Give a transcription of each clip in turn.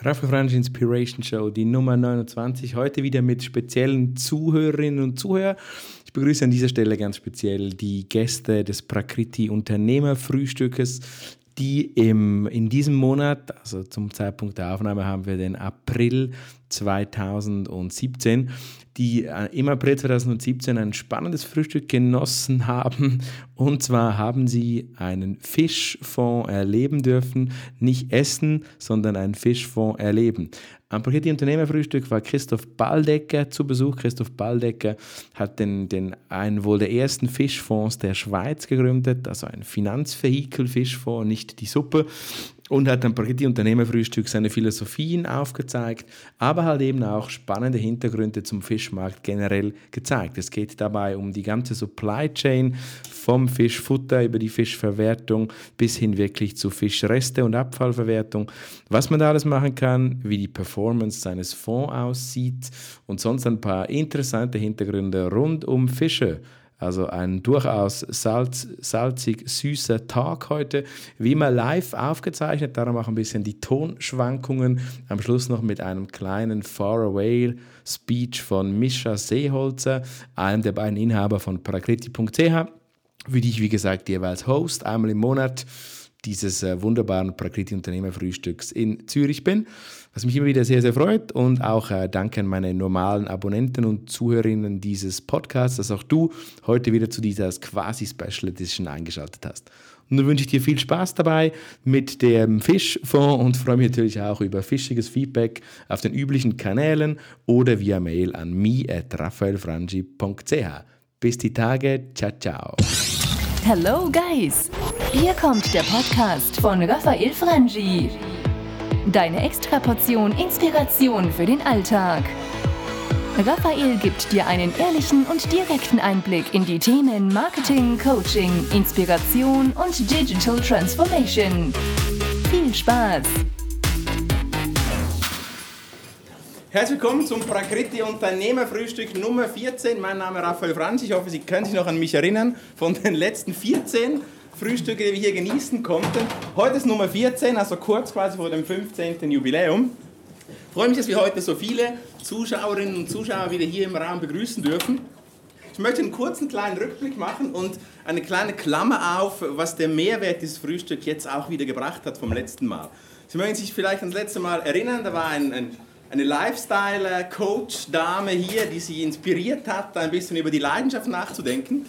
Raphael Fransch Inspiration Show, die Nummer 29. Heute wieder mit speziellen Zuhörerinnen und Zuhörern. Ich begrüße an dieser Stelle ganz speziell die Gäste des Prakriti Unternehmerfrühstückes, die im, in diesem Monat, also zum Zeitpunkt der Aufnahme haben wir den April 2017, die äh, im April 2017 ein spannendes Frühstück genossen haben. Und zwar haben sie einen Fischfond erleben dürfen. Nicht essen, sondern einen Fischfond erleben. Am Paketi Unternehmerfrühstück war Christoph Baldecker zu Besuch. Christoph Baldecker hat den, den, einen wohl der ersten Fischfonds der Schweiz gegründet, also ein Finanzvehikel-Fischfonds, nicht die Suppe und hat am Parketti Unternehmerfrühstück seine Philosophien aufgezeigt, aber halt eben auch spannende Hintergründe zum Fischmarkt generell gezeigt. Es geht dabei um die ganze Supply Chain vom Fischfutter über die Fischverwertung bis hin wirklich zu Fischreste und Abfallverwertung, was man da alles machen kann, wie die Performance seines Fonds aussieht und sonst ein paar interessante Hintergründe rund um Fische also ein durchaus salz, salzig süßer Tag heute, wie immer live aufgezeichnet, darum auch ein bisschen die Tonschwankungen. Am Schluss noch mit einem kleinen Faraway Speech von Mischa Seeholzer, einem der beiden Inhaber von parakriti.ch, für die ich wie gesagt jeweils Host einmal im Monat dieses äh, wunderbaren Prakriti Unternehmerfrühstücks in Zürich bin, was mich immer wieder sehr, sehr freut und auch äh, danke an meine normalen Abonnenten und Zuhörerinnen dieses Podcasts, dass auch du heute wieder zu dieser quasi Special Edition eingeschaltet hast. Und dann wünsche ich dir viel Spaß dabei mit dem Fischfonds und freue mich natürlich auch über fischiges Feedback auf den üblichen Kanälen oder via Mail an mi.raphaelfrangi.ch. Bis die Tage, ciao, ciao. Hello Guys! Hier kommt der Podcast von Raphael Frangi. Deine Extraportion Inspiration für den Alltag. Raphael gibt dir einen ehrlichen und direkten Einblick in die Themen Marketing, Coaching, Inspiration und Digital Transformation. Viel Spaß! Herzlich willkommen zum Prakriti Unternehmerfrühstück Nummer 14. Mein Name ist Raphael Franz. Ich hoffe, Sie können sich noch an mich erinnern von den letzten 14 Frühstücke, die wir hier genießen konnten. Heute ist Nummer 14, also kurz quasi vor dem 15. Jubiläum. Ich freue mich, dass wir heute so viele Zuschauerinnen und Zuschauer wieder hier im Raum begrüßen dürfen. Ich möchte einen kurzen kleinen Rückblick machen und eine kleine Klammer auf, was der Mehrwert dieses Frühstücks jetzt auch wieder gebracht hat vom letzten Mal. Sie mögen sich vielleicht an das letzte Mal erinnern, da war ein, ein eine Lifestyle-Coach-Dame hier, die sie inspiriert hat, ein bisschen über die Leidenschaft nachzudenken.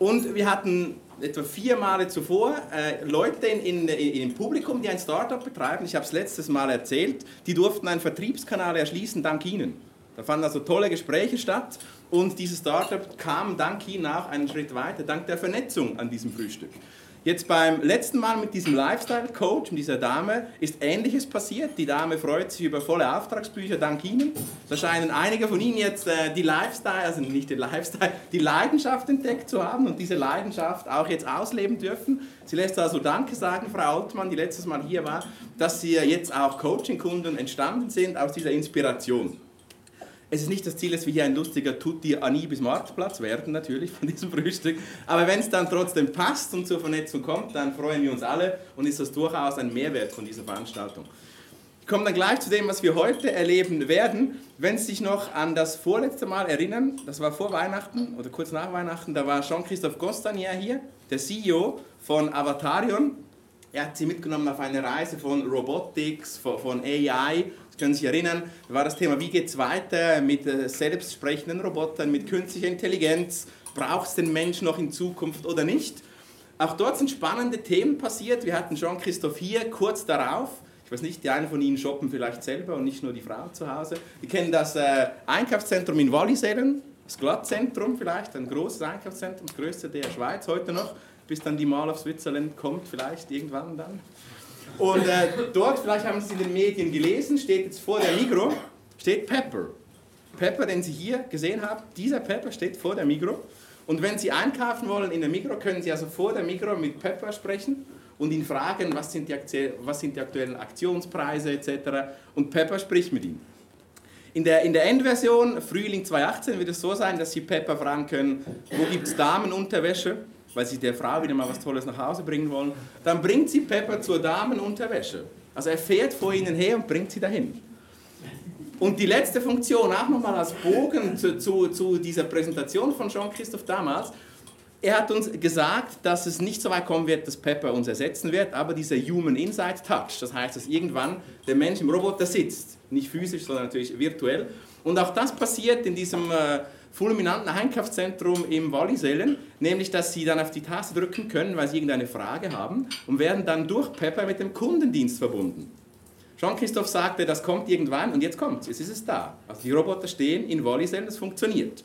Und wir hatten etwa vier Male zuvor äh, Leute in, in, in, im Publikum, die ein Startup betreiben. Ich habe es letztes Mal erzählt. Die durften einen Vertriebskanal erschließen dank Ihnen. Da fanden also tolle Gespräche statt und dieses Startup kam dank Ihnen auch einen Schritt weiter, dank der Vernetzung an diesem Frühstück. Jetzt beim letzten Mal mit diesem Lifestyle-Coach und dieser Dame ist Ähnliches passiert. Die Dame freut sich über volle Auftragsbücher dank Ihnen. Da scheinen einige von Ihnen jetzt äh, die Lifestyle, also nicht den Lifestyle, die Leidenschaft entdeckt zu haben und diese Leidenschaft auch jetzt ausleben dürfen. Sie lässt also Danke sagen, Frau Altmann, die letztes Mal hier war, dass Sie jetzt auch Coaching-Kunden entstanden sind aus dieser Inspiration. Es ist nicht das Ziel, dass wir hier ein lustiger Tutti Anibis Marktplatz werden, natürlich, von diesem Frühstück. Aber wenn es dann trotzdem passt und zur Vernetzung kommt, dann freuen wir uns alle und ist das durchaus ein Mehrwert von dieser Veranstaltung. Ich komme dann gleich zu dem, was wir heute erleben werden. Wenn Sie sich noch an das vorletzte Mal erinnern, das war vor Weihnachten oder kurz nach Weihnachten, da war Jean-Christophe Costanier hier, der CEO von Avatarion. Er hat Sie mitgenommen auf eine Reise von Robotics, von AI Sie können sich erinnern, da war das Thema, wie geht es weiter mit äh, selbstsprechenden Robotern, mit künstlicher Intelligenz, braucht es den Menschen noch in Zukunft oder nicht? Auch dort sind spannende Themen passiert. Wir hatten Jean-Christophe hier kurz darauf. Ich weiß nicht, die einen von Ihnen shoppen vielleicht selber und nicht nur die Frau zu Hause. Wir kennen das äh, Einkaufszentrum in Wallisellen, das Glattzentrum vielleicht, ein großes Einkaufszentrum, das größte der Schweiz heute noch, bis dann die Mal auf Switzerland kommt, vielleicht irgendwann dann. Und äh, dort, vielleicht haben Sie es in den Medien gelesen, steht jetzt vor der Migro, steht Pepper. Pepper, den Sie hier gesehen haben, dieser Pepper steht vor der Migro. Und wenn Sie einkaufen wollen in der Migro, können Sie also vor der Migro mit Pepper sprechen und ihn fragen, was sind die, was sind die aktuellen Aktionspreise etc. Und Pepper spricht mit Ihnen. In der, in der Endversion, Frühling 2018, wird es so sein, dass Sie Pepper fragen können, wo gibt es Damenunterwäsche? Weil sie der Frau wieder mal was Tolles nach Hause bringen wollen, dann bringt sie Pepper zur Damenunterwäsche. Also er fährt vor ihnen her und bringt sie dahin. Und die letzte Funktion, auch nochmal als Bogen zu, zu, zu dieser Präsentation von Jean-Christophe damals, er hat uns gesagt, dass es nicht so weit kommen wird, dass Pepper uns ersetzen wird, aber dieser Human Inside Touch, das heißt, dass irgendwann der Mensch im Roboter sitzt, nicht physisch, sondern natürlich virtuell. Und auch das passiert in diesem äh, fulminanten Einkaufszentrum im Wallisellen, nämlich dass Sie dann auf die Taste drücken können, weil Sie irgendeine Frage haben und werden dann durch Pepper mit dem Kundendienst verbunden. Jean-Christophe sagte, das kommt irgendwann und jetzt kommt es, jetzt ist es da. Also die Roboter stehen in Wallisellen, es funktioniert.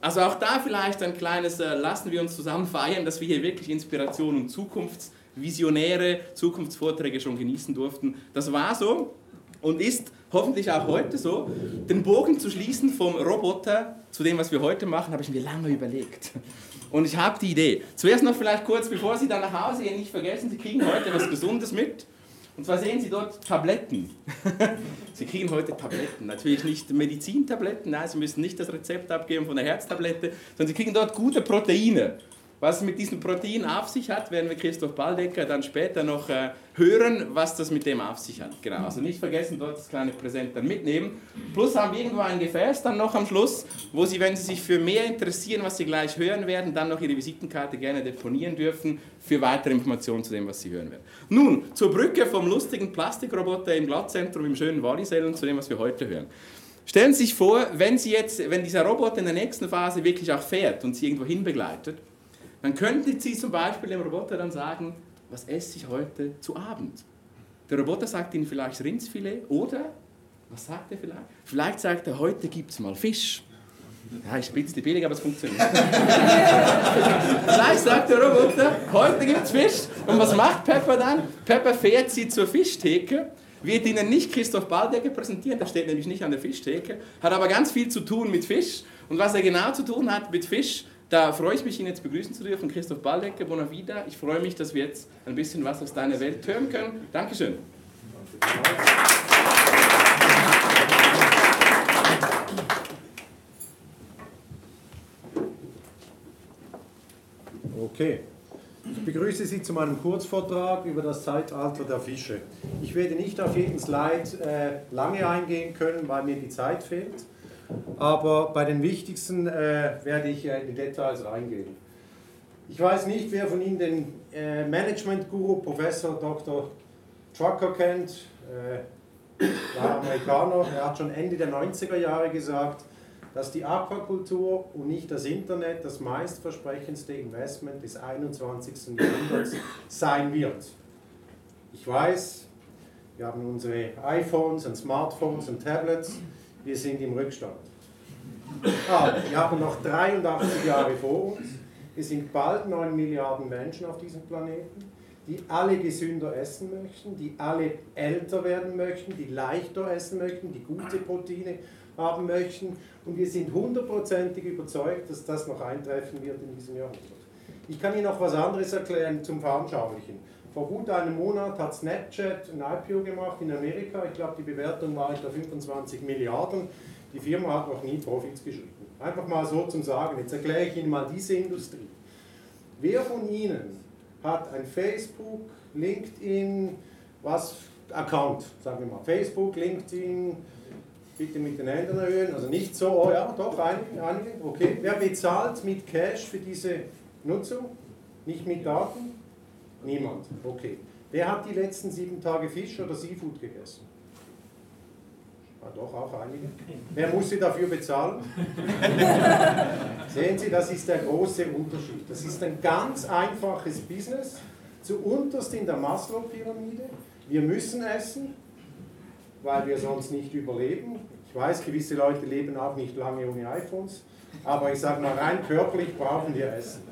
Also auch da vielleicht ein kleines, äh, lassen wir uns zusammen feiern, dass wir hier wirklich Inspiration und Zukunftsvisionäre, Zukunftsvorträge schon genießen durften. Das war so und ist hoffentlich auch heute so. Den Bogen zu schließen vom Roboter zu dem, was wir heute machen, habe ich mir lange überlegt. Und ich habe die Idee. Zuerst noch vielleicht kurz, bevor Sie dann nach Hause gehen, nicht vergessen, Sie kriegen heute was Gesundes mit. Und zwar sehen Sie dort Tabletten. Sie kriegen heute Tabletten. Natürlich nicht Medizintabletten, nein, Sie müssen nicht das Rezept abgeben von der Herztablette, sondern Sie kriegen dort gute Proteine. Was es mit diesem Protein auf sich hat, werden wir Christoph Baldecker dann später noch äh, hören, was das mit dem auf sich hat. Genau, also nicht vergessen, dort das kleine Präsent dann mitnehmen. Plus haben wir irgendwo ein Gefäß dann noch am Schluss, wo Sie, wenn Sie sich für mehr interessieren, was Sie gleich hören werden, dann noch Ihre Visitenkarte gerne deponieren dürfen für weitere Informationen zu dem, was Sie hören werden. Nun, zur Brücke vom lustigen Plastikroboter im Glattzentrum im schönen Wallisellen zu dem, was wir heute hören. Stellen Sie sich vor, wenn, Sie jetzt, wenn dieser Roboter in der nächsten Phase wirklich auch fährt und Sie irgendwo hin begleitet, dann könnten Sie zum Beispiel dem Roboter dann sagen, was esse ich heute zu Abend? Der Roboter sagt Ihnen vielleicht Rindsfilet oder, was sagt er vielleicht? Vielleicht sagt er, heute gibt es mal Fisch. Ja, ist ein bisschen billig, aber es funktioniert. vielleicht sagt der Roboter, heute gibt es Fisch. Und was macht Pepper dann? Pepper fährt Sie zur Fischtheke wird Ihnen nicht Christoph Baldecker präsentieren, der steht nämlich nicht an der Fischtheke, hat aber ganz viel zu tun mit Fisch. Und was er genau zu tun hat mit Fisch, da freue ich mich, ihn jetzt begrüßen zu dürfen, Christoph Baldecker, Bonavida. Ich freue mich, dass wir jetzt ein bisschen was aus deiner Welt hören können. Dankeschön. Okay. Ich begrüße Sie zu meinem Kurzvortrag über das Zeitalter der Fische. Ich werde nicht auf jeden Slide äh, lange eingehen können, weil mir die Zeit fehlt aber bei den wichtigsten äh, werde ich in die Details reingehen. Ich weiß nicht, wer von Ihnen den äh, Management-Guru Professor Dr. Trucker kennt, äh, war Amerikaner, er hat schon Ende der 90er Jahre gesagt, dass die Aquakultur und nicht das Internet das meistversprechendste Investment des 21. Jahrhunderts sein wird. Ich weiß, wir haben unsere iPhones und Smartphones und Tablets, wir sind im Rückstand. Aber wir haben noch 83 Jahre vor uns. Es sind bald 9 Milliarden Menschen auf diesem Planeten, die alle gesünder essen möchten, die alle älter werden möchten, die leichter essen möchten, die gute Proteine haben möchten. Und wir sind hundertprozentig überzeugt, dass das noch eintreffen wird in diesem Jahrhundert. Ich kann Ihnen noch was anderes erklären zum Veranschaulichen. Vor gut einem Monat hat Snapchat ein IPO gemacht in Amerika. Ich glaube, die Bewertung war etwa 25 Milliarden. Die Firma hat noch nie Profits geschrieben. Einfach mal so zum Sagen. Jetzt erkläre ich Ihnen mal diese Industrie. Wer von Ihnen hat ein Facebook, LinkedIn, was Account, sagen wir mal, Facebook, LinkedIn, bitte mit den Händen erhöhen, also nicht so, oh ja, doch, einige, einige, okay. Wer bezahlt mit Cash für diese Nutzung? Nicht mit Daten? Niemand. Okay. Wer hat die letzten sieben Tage Fisch oder Seafood gegessen? Ja, doch, auch einige. Wer muss sie dafür bezahlen? Sehen Sie, das ist der große Unterschied. Das ist ein ganz einfaches Business, zu unterst in der Maslow-Pyramide. Wir müssen essen, weil wir sonst nicht überleben. Ich weiß, gewisse Leute leben auch nicht lange ohne iPhones, aber ich sage mal, rein körperlich brauchen wir Essen.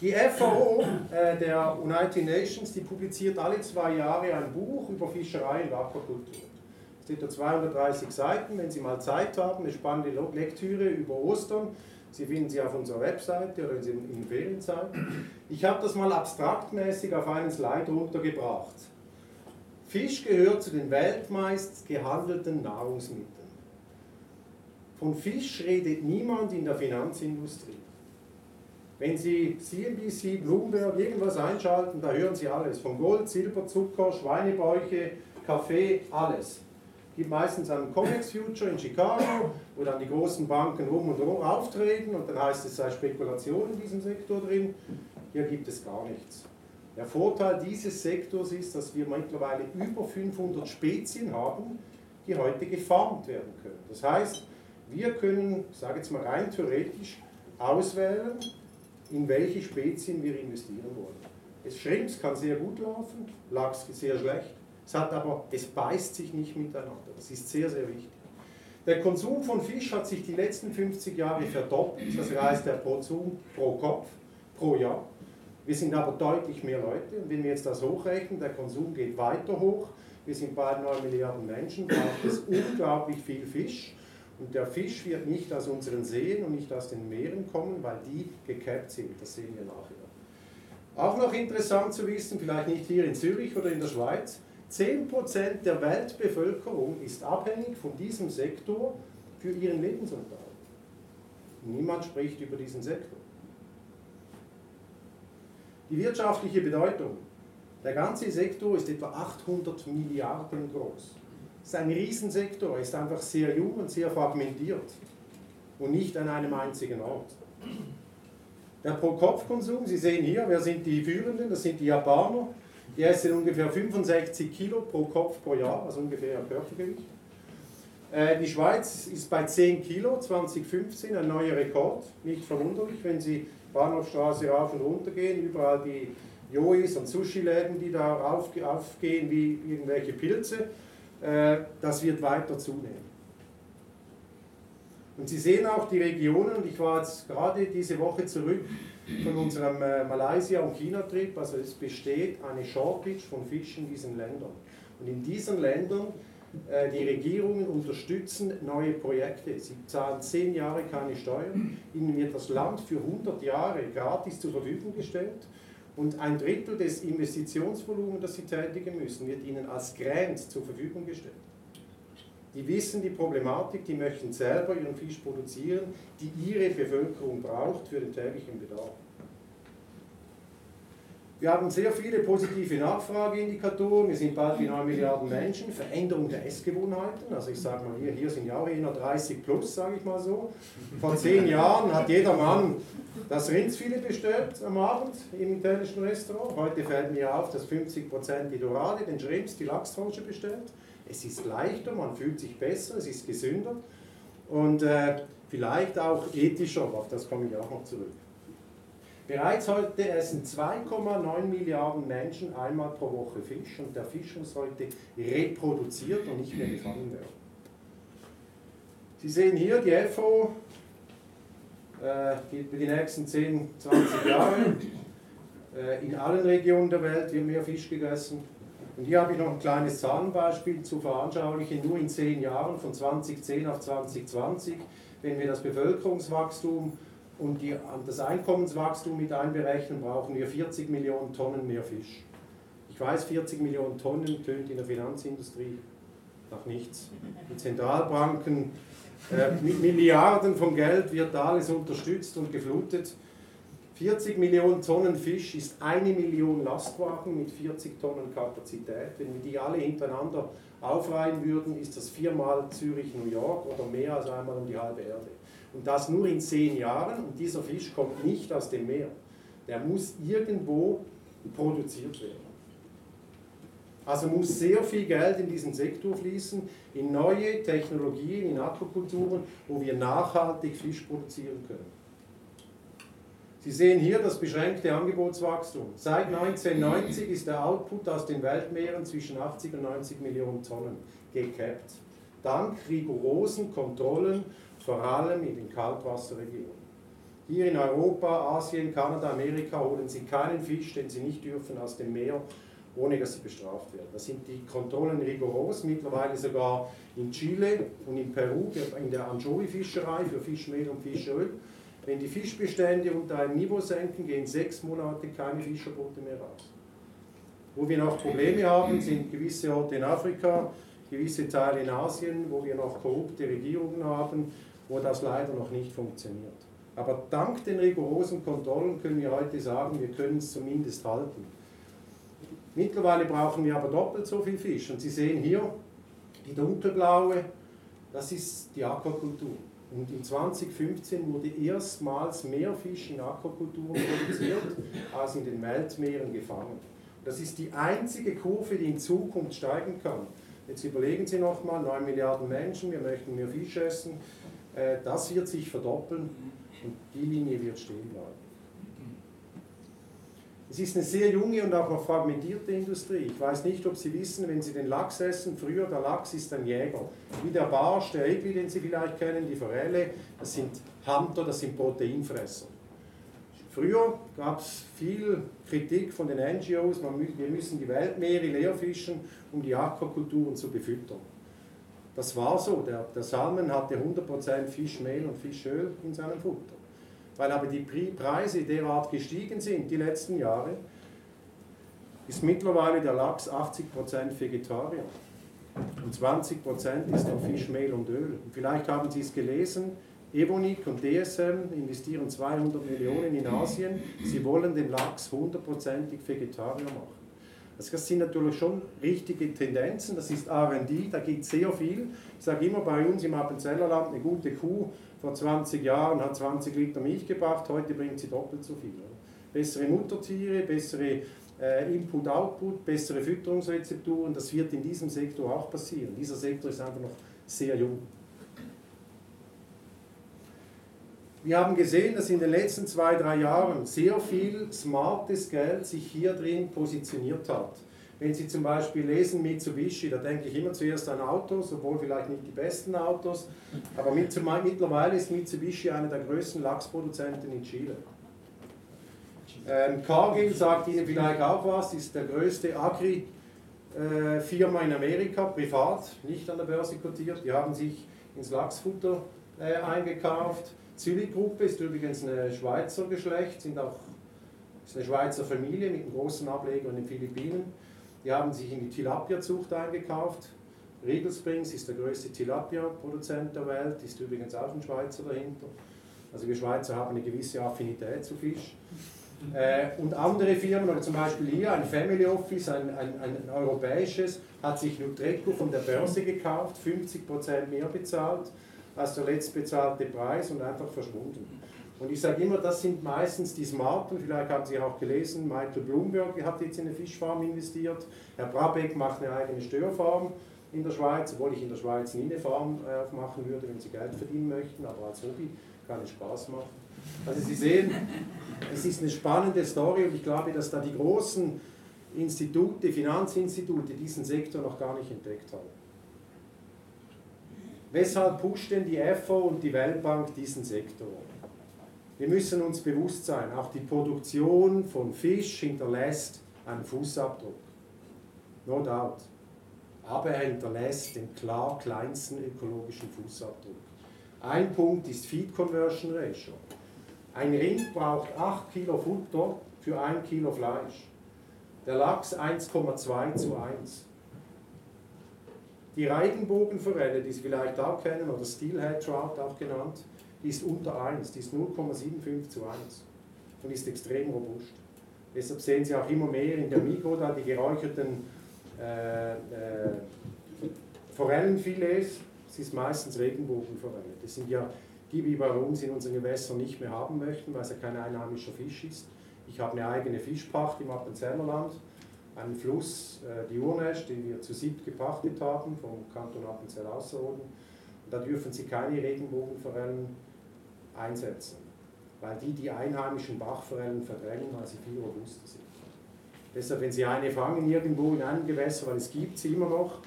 Die FAO äh, der United Nations, die publiziert alle zwei Jahre ein Buch über Fischerei und Aquakultur. Es sind da 230 Seiten, wenn Sie mal Zeit haben, eine spannende Lektüre über Ostern. Sie finden sie auf unserer Webseite oder in, in Ferienzeit. Ich habe das mal abstraktmäßig auf einen Slide runtergebracht. Fisch gehört zu den weltmeist gehandelten Nahrungsmitteln. Von Fisch redet niemand in der Finanzindustrie. Wenn Sie CNBC, Bloomberg, irgendwas einschalten, da hören Sie alles. Von Gold, Silber, Zucker, Schweinebäuche, Kaffee, alles. Es gibt meistens einen Comex Future in Chicago, wo dann die großen Banken rum und rum auftreten und dann heißt es, es sei Spekulation in diesem Sektor drin. Hier gibt es gar nichts. Der Vorteil dieses Sektors ist, dass wir mittlerweile über 500 Spezien haben, die heute gefarmt werden können. Das heißt, wir können, ich sage jetzt mal rein theoretisch, auswählen, in welche Spezien wir investieren wollen. Es Shrimps kann sehr gut laufen, Lachs sehr schlecht. Es hat aber, es beißt sich nicht miteinander. Das ist sehr, sehr wichtig. Der Konsum von Fisch hat sich die letzten 50 Jahre verdoppelt. Das heißt, der Konsum pro Kopf, pro Jahr. Wir sind aber deutlich mehr Leute und wenn wir jetzt das hochrechnen, der Konsum geht weiter hoch. Wir sind bald 9 Milliarden Menschen, braucht es unglaublich viel Fisch. Und der Fisch wird nicht aus unseren Seen und nicht aus den Meeren kommen, weil die gekappt sind. Das sehen wir nachher. Auch noch interessant zu wissen, vielleicht nicht hier in Zürich oder in der Schweiz, 10% der Weltbevölkerung ist abhängig von diesem Sektor für ihren Lebensunterhalt. Niemand spricht über diesen Sektor. Die wirtschaftliche Bedeutung. Der ganze Sektor ist etwa 800 Milliarden groß. Ist ein Riesensektor, ist einfach sehr jung und sehr fragmentiert und nicht an einem einzigen Ort. Der Pro-Kopf-Konsum, Sie sehen hier, wer sind die Führenden? Das sind die Japaner. Die essen ungefähr 65 Kilo pro Kopf pro Jahr, also ungefähr ein Körpergewicht. Äh, die Schweiz ist bei 10 Kilo 2015, ein neuer Rekord. Nicht verwunderlich, wenn Sie Bahnhofstraße rauf und runter gehen, überall die Jois und Sushi-Läden, die da aufgehen wie irgendwelche Pilze. Äh, das wird weiter zunehmen. Und Sie sehen auch die Regionen, ich war jetzt gerade diese Woche zurück von unserem äh, Malaysia- und China-Trip, also es besteht eine Shortage von Fisch in diesen Ländern. Und in diesen Ländern, äh, die Regierungen unterstützen neue Projekte. Sie zahlen zehn Jahre keine Steuern, ihnen wird das Land für 100 Jahre gratis zur Verfügung gestellt und ein Drittel des Investitionsvolumens, das sie tätigen müssen, wird ihnen als Grant zur Verfügung gestellt. Die wissen die Problematik, die möchten selber ihren Fisch produzieren, die ihre Bevölkerung braucht für den täglichen Bedarf. Wir haben sehr viele positive Nachfrageindikatoren. Wir sind bald wie 9 Milliarden Menschen. Veränderung der Essgewohnheiten. Also ich sage mal, hier, hier sind ja auch eher 30 plus, sage ich mal so. Vor zehn Jahren hat jeder Mann das Rindsfilet bestellt am Abend im italienischen Restaurant. Heute fällt mir auf, dass 50% die Dorade, den Shrimps, die Lachstroche bestellt. Es ist leichter, man fühlt sich besser, es ist gesünder und äh, vielleicht auch ethischer, auf das komme ich auch noch zurück. Bereits heute essen 2,9 Milliarden Menschen einmal pro Woche Fisch und der Fisch muss heute reproduziert und nicht mehr gefangen werden. Sie sehen hier die FO äh, für die nächsten 10, 20 Jahre. Äh, in allen Regionen der Welt wird mehr Fisch gegessen. Und hier habe ich noch ein kleines Zahlenbeispiel zu veranschaulichen. Nur in 10 Jahren, von 2010 auf 2020, wenn wir das Bevölkerungswachstum und die, das Einkommenswachstum mit einberechnen, brauchen wir 40 Millionen Tonnen mehr Fisch. Ich weiß, 40 Millionen Tonnen tönt in der Finanzindustrie nach nichts. Die Zentralbanken äh, mit Milliarden von Geld wird alles unterstützt und geflutet. 40 Millionen Tonnen Fisch ist eine Million Lastwagen mit 40 Tonnen Kapazität. Wenn wir die alle hintereinander aufreihen würden, ist das viermal Zürich, New York oder mehr als einmal um die halbe Erde. Und das nur in zehn Jahren. Und dieser Fisch kommt nicht aus dem Meer. Der muss irgendwo produziert werden. Also muss sehr viel Geld in diesen Sektor fließen, in neue Technologien, in Aquakulturen, wo wir nachhaltig Fisch produzieren können. Sie sehen hier das beschränkte Angebotswachstum. Seit 1990 ist der Output aus den Weltmeeren zwischen 80 und 90 Millionen Tonnen gekappt. Dank rigorosen Kontrollen vor allem in den Kaltwasserregionen. Hier in Europa, Asien, Kanada, Amerika holen Sie keinen Fisch, den Sie nicht dürfen aus dem Meer, ohne dass sie bestraft werden. Da sind die Kontrollen rigoros, mittlerweile sogar in Chile und in Peru, in der Anchovy-Fischerei für Fischmehl und Fischöl. Wenn die Fischbestände unter ein Niveau senken, gehen sechs Monate keine Fischerboote mehr raus. Wo wir noch Probleme haben, sind gewisse Orte in Afrika, gewisse Teile in Asien, wo wir noch korrupte Regierungen haben, wo das leider noch nicht funktioniert. Aber dank den rigorosen Kontrollen können wir heute sagen, wir können es zumindest halten. Mittlerweile brauchen wir aber doppelt so viel Fisch. Und Sie sehen hier die dunkelblaue, das ist die Aquakultur. Und in 2015 wurde erstmals mehr Fisch in Aquakulturen produziert, als in den Weltmeeren gefangen. Das ist die einzige Kurve, die in Zukunft steigen kann. Jetzt überlegen Sie nochmal, 9 Milliarden Menschen, wir möchten mehr Fisch essen, das wird sich verdoppeln und die Linie wird stehen bleiben. Es ist eine sehr junge und auch noch fragmentierte Industrie. Ich weiß nicht, ob Sie wissen, wenn Sie den Lachs essen, früher der Lachs ist ein Jäger. Wie der Barsch, der Egli, den Sie vielleicht kennen, die Forelle, das sind Hunter, das sind Proteinfresser. Früher gab es viel Kritik von den NGOs, wir müssen die Weltmeere leerfischen, um die Aquakulturen zu befüttern. Das war so, der, der Salmon hatte 100% Fischmehl und Fischöl in seinem Futter weil aber die Preise derart gestiegen sind die letzten Jahre, ist mittlerweile der Lachs 80% Vegetarier und 20% ist auf Fischmehl und Öl. Und vielleicht haben Sie es gelesen, Evonik und DSM investieren 200 Millionen in Asien. Sie wollen den Lachs hundertprozentig Vegetarier machen. Also das sind natürlich schon richtige Tendenzen, das ist R&D, da geht sehr viel. Ich sage immer bei uns im Appenzellerland, eine gute Kuh vor 20 Jahren hat 20 Liter Milch gebracht, heute bringt sie doppelt so viel. Bessere Muttertiere, bessere äh, Input-Output, bessere Fütterungsrezepturen, das wird in diesem Sektor auch passieren. Dieser Sektor ist einfach noch sehr jung. Wir haben gesehen, dass in den letzten zwei, drei Jahren sehr viel smartes Geld sich hier drin positioniert hat. Wenn Sie zum Beispiel lesen Mitsubishi, da denke ich immer zuerst an Autos, obwohl vielleicht nicht die besten Autos, aber mittlerweile ist Mitsubishi einer der größten Lachsproduzenten in Chile. Ähm, Cargill sagt Ihnen vielleicht auch was, ist der größte Agri-Firma in Amerika, privat, nicht an der Börse kotiert. Die haben sich ins Lachsfutter äh, eingekauft. Züli-Gruppe ist übrigens ein Schweizer Geschlecht, sind auch, ist eine Schweizer Familie mit einem großen Ableger in den Philippinen. Die haben sich in die Tilapia-Zucht eingekauft. Regal Springs ist der größte Tilapia-Produzent der Welt, ist übrigens auch ein Schweizer dahinter. Also wir Schweizer haben eine gewisse Affinität zu Fisch. Äh, und andere Firmen, oder zum Beispiel hier ein Family Office, ein, ein, ein europäisches, hat sich Nutreco von der Börse gekauft, 50% mehr bezahlt als der letztbezahlte Preis und einfach verschwunden. Und ich sage immer, das sind meistens die Smarten, vielleicht haben Sie auch gelesen, Michael Bloomberg hat jetzt in eine Fischfarm investiert, Herr Brabeck macht eine eigene Störfarm in der Schweiz, obwohl ich in der Schweiz nie eine Farm äh, aufmachen würde, wenn Sie Geld verdienen möchten, aber als Hobby kann es Spaß machen. Also Sie sehen, es ist eine spannende Story und ich glaube, dass da die großen Institute, Finanzinstitute diesen Sektor noch gar nicht entdeckt haben. Weshalb pusht denn die FO und die Weltbank diesen Sektor? Wir müssen uns bewusst sein, auch die Produktion von Fisch hinterlässt einen Fußabdruck. No doubt. Aber er hinterlässt den klar kleinsten ökologischen Fußabdruck. Ein Punkt ist Feed Conversion Ratio. Ein Rind braucht 8 Kilo Futter für 1 Kilo Fleisch. Der Lachs 1,2 zu 1. Die Regenbogenforelle, die Sie vielleicht auch kennen, oder Steelhead Trout auch genannt, die ist unter 1, die ist 0,75 zu 1 und ist extrem robust. Deshalb sehen Sie auch immer mehr in der Mikro da die geräucherten äh, äh, Forellenfilets. Es ist meistens Regenbogenforelle. Das sind ja die, die bei uns in unseren Gewässern nicht mehr haben möchten, weil es ja kein einheimischer Fisch ist. Ich habe eine eigene Fischpacht im Appenzellerland, einen Fluss, äh, die Urnest, den wir zu siebt gepachtet haben vom Kanton Appenzell-Ausserrhoden. Da dürfen Sie keine Regenbogenforellen einsetzen, weil die die einheimischen Bachforellen verdrängen, weil sie viel robuster sind. Deshalb, wenn Sie eine fangen irgendwo in einem Gewässer, weil es gibt sie immer noch,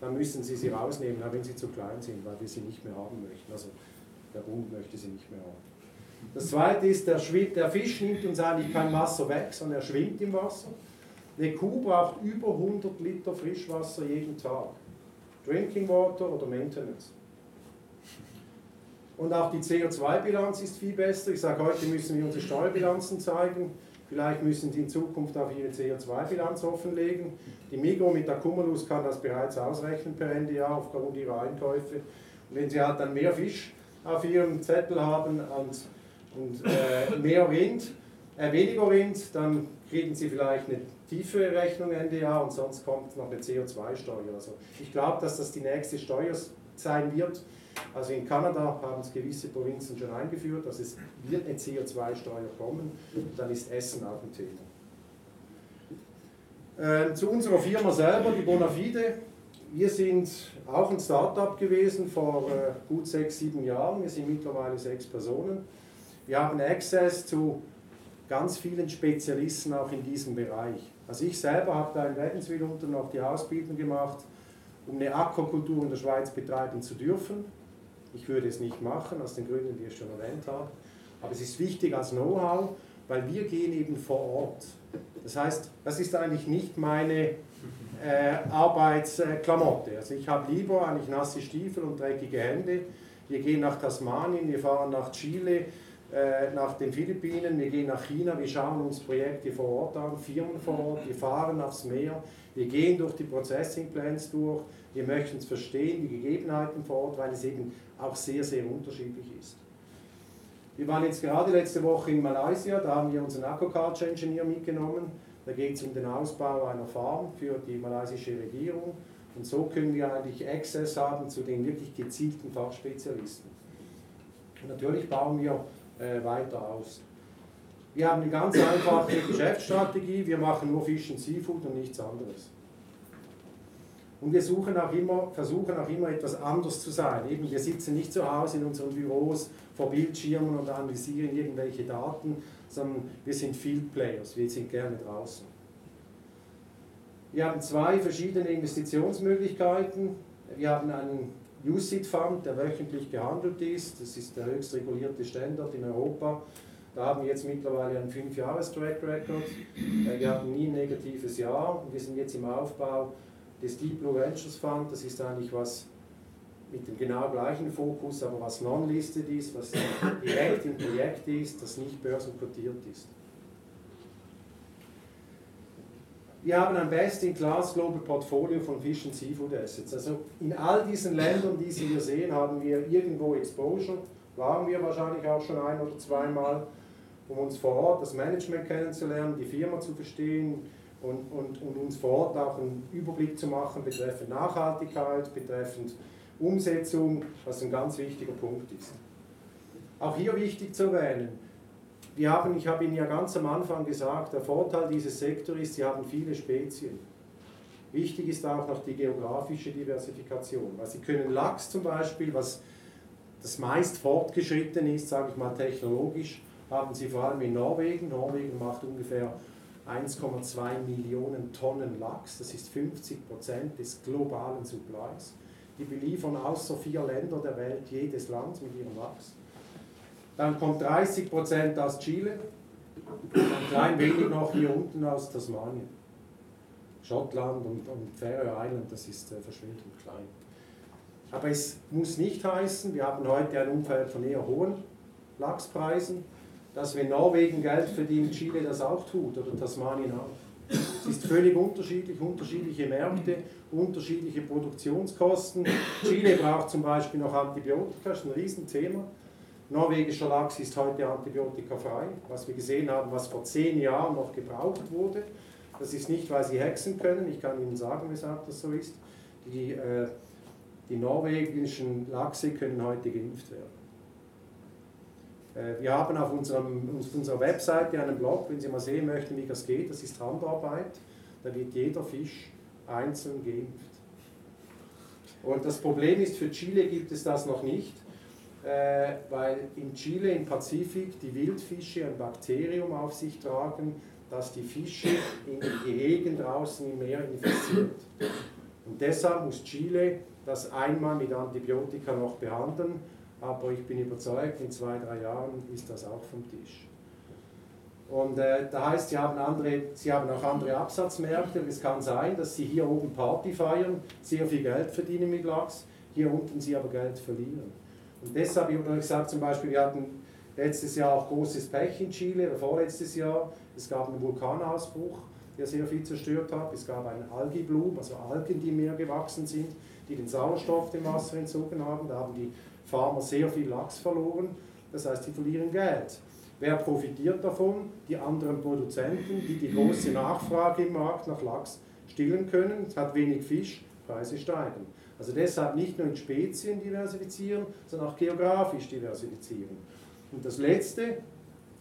dann müssen Sie sie rausnehmen, auch wenn sie zu klein sind, weil wir sie nicht mehr haben möchten. Also der Bund möchte sie nicht mehr haben. Das zweite ist, der, der Fisch nimmt uns eigentlich kein Wasser weg, sondern er schwimmt im Wasser. Eine Kuh braucht über 100 Liter Frischwasser jeden Tag. Drinking Water oder Maintenance. Und auch die CO2-Bilanz ist viel besser. Ich sage, heute müssen wir unsere Steuerbilanzen zeigen. Vielleicht müssen Sie in Zukunft auch Ihre CO2-Bilanz offenlegen. Die Migro mit der Cumulus kann das bereits ausrechnen per Ende Jahr aufgrund ihrer Einkäufe. Und wenn Sie halt dann mehr Fisch auf Ihrem Zettel haben und und äh, mehr Wind, äh, weniger Wind, dann kriegen Sie vielleicht eine tiefere Rechnung Ende Jahr und sonst kommt noch eine CO2-Steuer. Also ich glaube, dass das die nächste Steuer sein wird. Also in Kanada haben es gewisse Provinzen schon eingeführt, dass es wird eine CO2-Steuer kommen und dann ist Essen auch ein Thema. Äh, zu unserer Firma selber, die Bonafide. Wir sind auch ein Startup gewesen vor äh, gut sechs, sieben Jahren. Wir sind mittlerweile sechs Personen. Wir haben Access zu ganz vielen Spezialisten auch in diesem Bereich. Also ich selber habe da in Wädenswil unten noch die Ausbildung gemacht, um eine Aquakultur in der Schweiz betreiben zu dürfen. Ich würde es nicht machen, aus den Gründen, die ich schon erwähnt habe. Aber es ist wichtig als Know-how, weil wir gehen eben vor Ort. Das heißt, das ist eigentlich nicht meine äh, Arbeitsklamotte. Also ich habe lieber eigentlich nasse Stiefel und dreckige Hände. Wir gehen nach Tasmanien, wir fahren nach Chile, nach den Philippinen, wir gehen nach China, wir schauen uns Projekte vor Ort an, Firmen vor Ort, wir fahren aufs Meer, wir gehen durch die Processing Plants durch, wir möchten es verstehen, die Gegebenheiten vor Ort, weil es eben auch sehr, sehr unterschiedlich ist. Wir waren jetzt gerade letzte Woche in Malaysia, da haben wir unseren Aquaculture Engineer mitgenommen. Da geht es um den Ausbau einer Farm für die malaysische Regierung. Und so können wir eigentlich Access haben zu den wirklich gezielten Fachspezialisten. Und natürlich bauen wir äh, weiter aus. Wir haben eine ganz einfache Geschäftsstrategie, wir machen nur Fisch und Seafood und nichts anderes. Und wir suchen auch immer, versuchen auch immer etwas anders zu sein. Eben, wir sitzen nicht zu Hause in unseren Büros vor Bildschirmen und analysieren irgendwelche Daten, sondern wir sind Field Players, wir sind gerne draußen. Wir haben zwei verschiedene Investitionsmöglichkeiten. Wir haben einen UCIT Fund, der wöchentlich gehandelt ist. Das ist der höchst regulierte Standard in Europa. Da haben wir jetzt mittlerweile einen 5-Jahres-Track Record. Wir hatten nie ein negatives Jahr wir sind jetzt im Aufbau des Deep Blue Ventures Fund. Das ist eigentlich was mit dem genau gleichen Fokus, aber was non-listed ist, was direkt im Projekt ist, das nicht börsenkotiert ist. Wir haben ein Best-in-Class Global Portfolio von Fish and Seafood Assets. Also in all diesen Ländern, die Sie hier sehen, haben wir irgendwo Exposure. Waren wir wahrscheinlich auch schon ein oder zweimal, um uns vor Ort das Management kennenzulernen, die Firma zu verstehen und, und, und uns vor Ort auch einen Überblick zu machen betreffend Nachhaltigkeit, betreffend Umsetzung, was ein ganz wichtiger Punkt ist. Auch hier wichtig zu erwähnen, wir haben, ich habe Ihnen ja ganz am Anfang gesagt, der Vorteil dieses Sektors ist, Sie haben viele Spezien. Wichtig ist auch noch die geografische Diversifikation. Weil Sie können Lachs zum Beispiel, was das meist fortgeschritten ist, sage ich mal technologisch, haben Sie vor allem in Norwegen. Norwegen macht ungefähr 1,2 Millionen Tonnen Lachs, das ist 50 Prozent des globalen Supplies. Die beliefern außer vier Länder der Welt jedes Land mit ihrem Lachs. Dann kommt 30 Prozent aus Chile und ein klein wenig noch hier unten aus Tasmanien. Schottland und, und Faroe Island, das ist äh, verschwindend klein. Aber es muss nicht heißen, wir haben heute ein Umfeld von eher hohen Lachspreisen, dass wenn Norwegen Geld verdient, Chile das auch tut oder Tasmanien auch. Es ist völlig unterschiedlich, unterschiedliche Märkte, unterschiedliche Produktionskosten. Chile braucht zum Beispiel noch Antibiotika, das ist ein Riesenthema. Norwegischer Lachs ist heute antibiotikafrei, was wir gesehen haben, was vor zehn Jahren noch gebraucht wurde. Das ist nicht, weil sie hexen können, ich kann Ihnen sagen, weshalb das so ist. Die, äh, die norwegischen Lachse können heute geimpft werden. Äh, wir haben auf, unserem, auf unserer Webseite einen Blog, wenn Sie mal sehen möchten, wie das geht, das ist Handarbeit. Da wird jeder Fisch einzeln geimpft. Und das Problem ist, für Chile gibt es das noch nicht weil in Chile im Pazifik die Wildfische ein Bakterium auf sich tragen, das die Fische in den Gehegen draußen im Meer infiziert. Und deshalb muss Chile das einmal mit Antibiotika noch behandeln, aber ich bin überzeugt, in zwei, drei Jahren ist das auch vom Tisch. Und äh, da heißt, sie haben, andere, sie haben auch andere Absatzmärkte. Es kann sein, dass sie hier oben Party feiern, sehr viel Geld verdienen mit Lachs, hier unten sie aber Geld verlieren. Und deshalb, ich gesagt, zum Beispiel, wir hatten letztes Jahr auch großes Pech in Chile, oder vorletztes Jahr. Es gab einen Vulkanausbruch, der sehr viel zerstört hat. Es gab einen Algibloom, also Algen, die im Meer gewachsen sind, die den Sauerstoff dem Wasser entzogen haben. Da haben die Farmer sehr viel Lachs verloren. das heißt, sie verlieren Geld. Wer profitiert davon? Die anderen Produzenten, die die große Nachfrage im Markt nach Lachs stillen können. Es hat wenig Fisch, Preise steigen. Also deshalb nicht nur in Spezien diversifizieren, sondern auch geografisch diversifizieren. Und das Letzte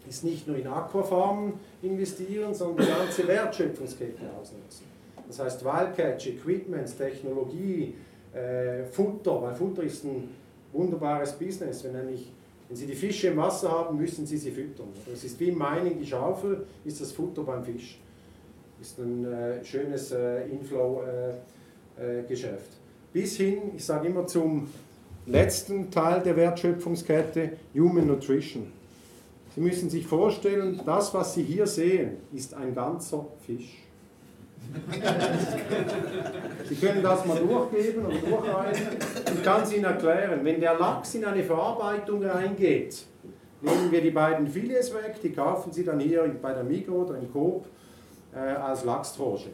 ist nicht nur in Aquafarmen investieren, sondern die ganze Wertschöpfungskette ausnutzen. Das heißt Wildcatch, Equipment, Technologie, äh, Futter, weil Futter ist ein wunderbares Business. Wenn, nämlich, wenn Sie die Fische im Wasser haben, müssen Sie sie füttern. Das ist wie im Mining, die Schaufel ist das Futter beim Fisch. Ist ein äh, schönes äh, Inflow-Geschäft. Bis hin, ich sage immer zum letzten Teil der Wertschöpfungskette, Human Nutrition. Sie müssen sich vorstellen, das, was Sie hier sehen, ist ein ganzer Fisch. Sie können das mal durchgeben oder durchreichen. Ich kann es Ihnen erklären. Wenn der Lachs in eine Verarbeitung reingeht, nehmen wir die beiden Filets weg, die kaufen Sie dann hier bei der Migro oder im Coop äh, als Lachstranche.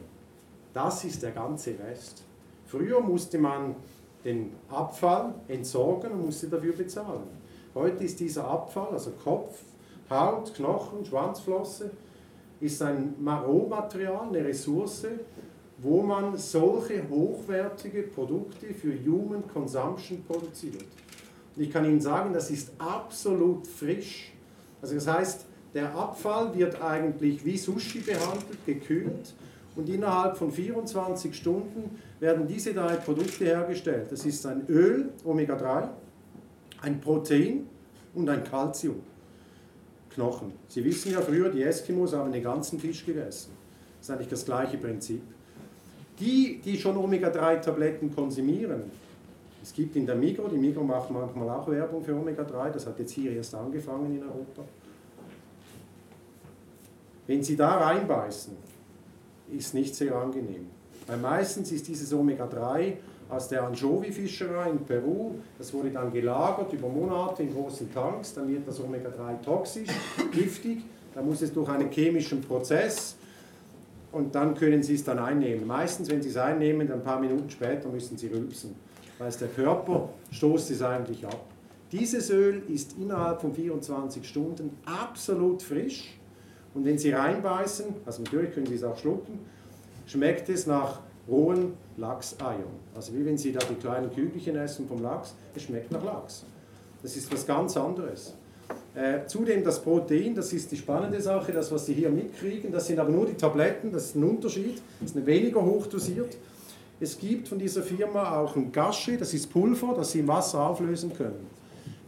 Das ist der ganze Rest. Früher musste man den Abfall entsorgen und musste dafür bezahlen. Heute ist dieser Abfall, also Kopf, Haut, Knochen, Schwanzflosse, ist ein Rohmaterial, eine Ressource, wo man solche hochwertige Produkte für Human Consumption produziert. Und ich kann Ihnen sagen, das ist absolut frisch. Also das heißt, der Abfall wird eigentlich wie Sushi behandelt, gekühlt und innerhalb von 24 Stunden werden diese drei Produkte hergestellt. Das ist ein Öl, Omega-3, ein Protein und ein Calcium. Knochen. Sie wissen ja früher, die Eskimos haben den ganzen Fisch gegessen. Das ist eigentlich das gleiche Prinzip. Die, die schon Omega-3-Tabletten konsumieren, es gibt in der Migro, die Migro macht manchmal auch Werbung für Omega-3, das hat jetzt hier erst angefangen in Europa. Wenn Sie da reinbeißen, ist nicht sehr angenehm. Weil meistens ist dieses Omega-3 aus der Anchovy-Fischerei in Peru. Das wurde dann gelagert über Monate in großen Tanks. Dann wird das Omega-3 toxisch, giftig. Dann muss es durch einen chemischen Prozess und dann können Sie es dann einnehmen. Meistens, wenn Sie es einnehmen, ein paar Minuten später müssen Sie rülpsen, weil es der Körper stoßt es eigentlich ab. Dieses Öl ist innerhalb von 24 Stunden absolut frisch und wenn Sie reinbeißen, also natürlich können Sie es auch schlucken, schmeckt es nach rohen Lachseiern. Also wie wenn Sie da die kleinen Kügelchen essen vom Lachs, es schmeckt nach Lachs. Das ist was ganz anderes. Äh, zudem das Protein, das ist die spannende Sache, das was Sie hier mitkriegen, das sind aber nur die Tabletten, das ist ein Unterschied, das ist weniger hochdosiert. Es gibt von dieser Firma auch ein Gasche, das ist Pulver, das Sie im Wasser auflösen können.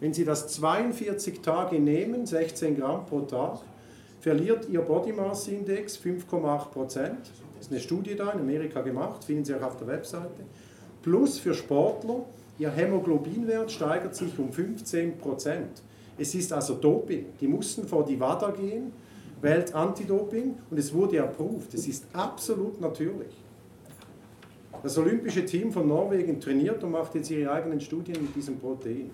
Wenn Sie das 42 Tage nehmen, 16 Gramm pro Tag, verliert Ihr Body Mass Index 5,8 Prozent. Das ist eine Studie da in Amerika gemacht, finden Sie auch auf der Webseite. Plus für Sportler, ihr Hämoglobinwert steigert sich um 15 Prozent. Es ist also Doping. Die mussten vor die WADA gehen, Welt Antidoping, und es wurde approved. Es ist absolut natürlich. Das olympische Team von Norwegen trainiert und macht jetzt ihre eigenen Studien mit diesem Protein.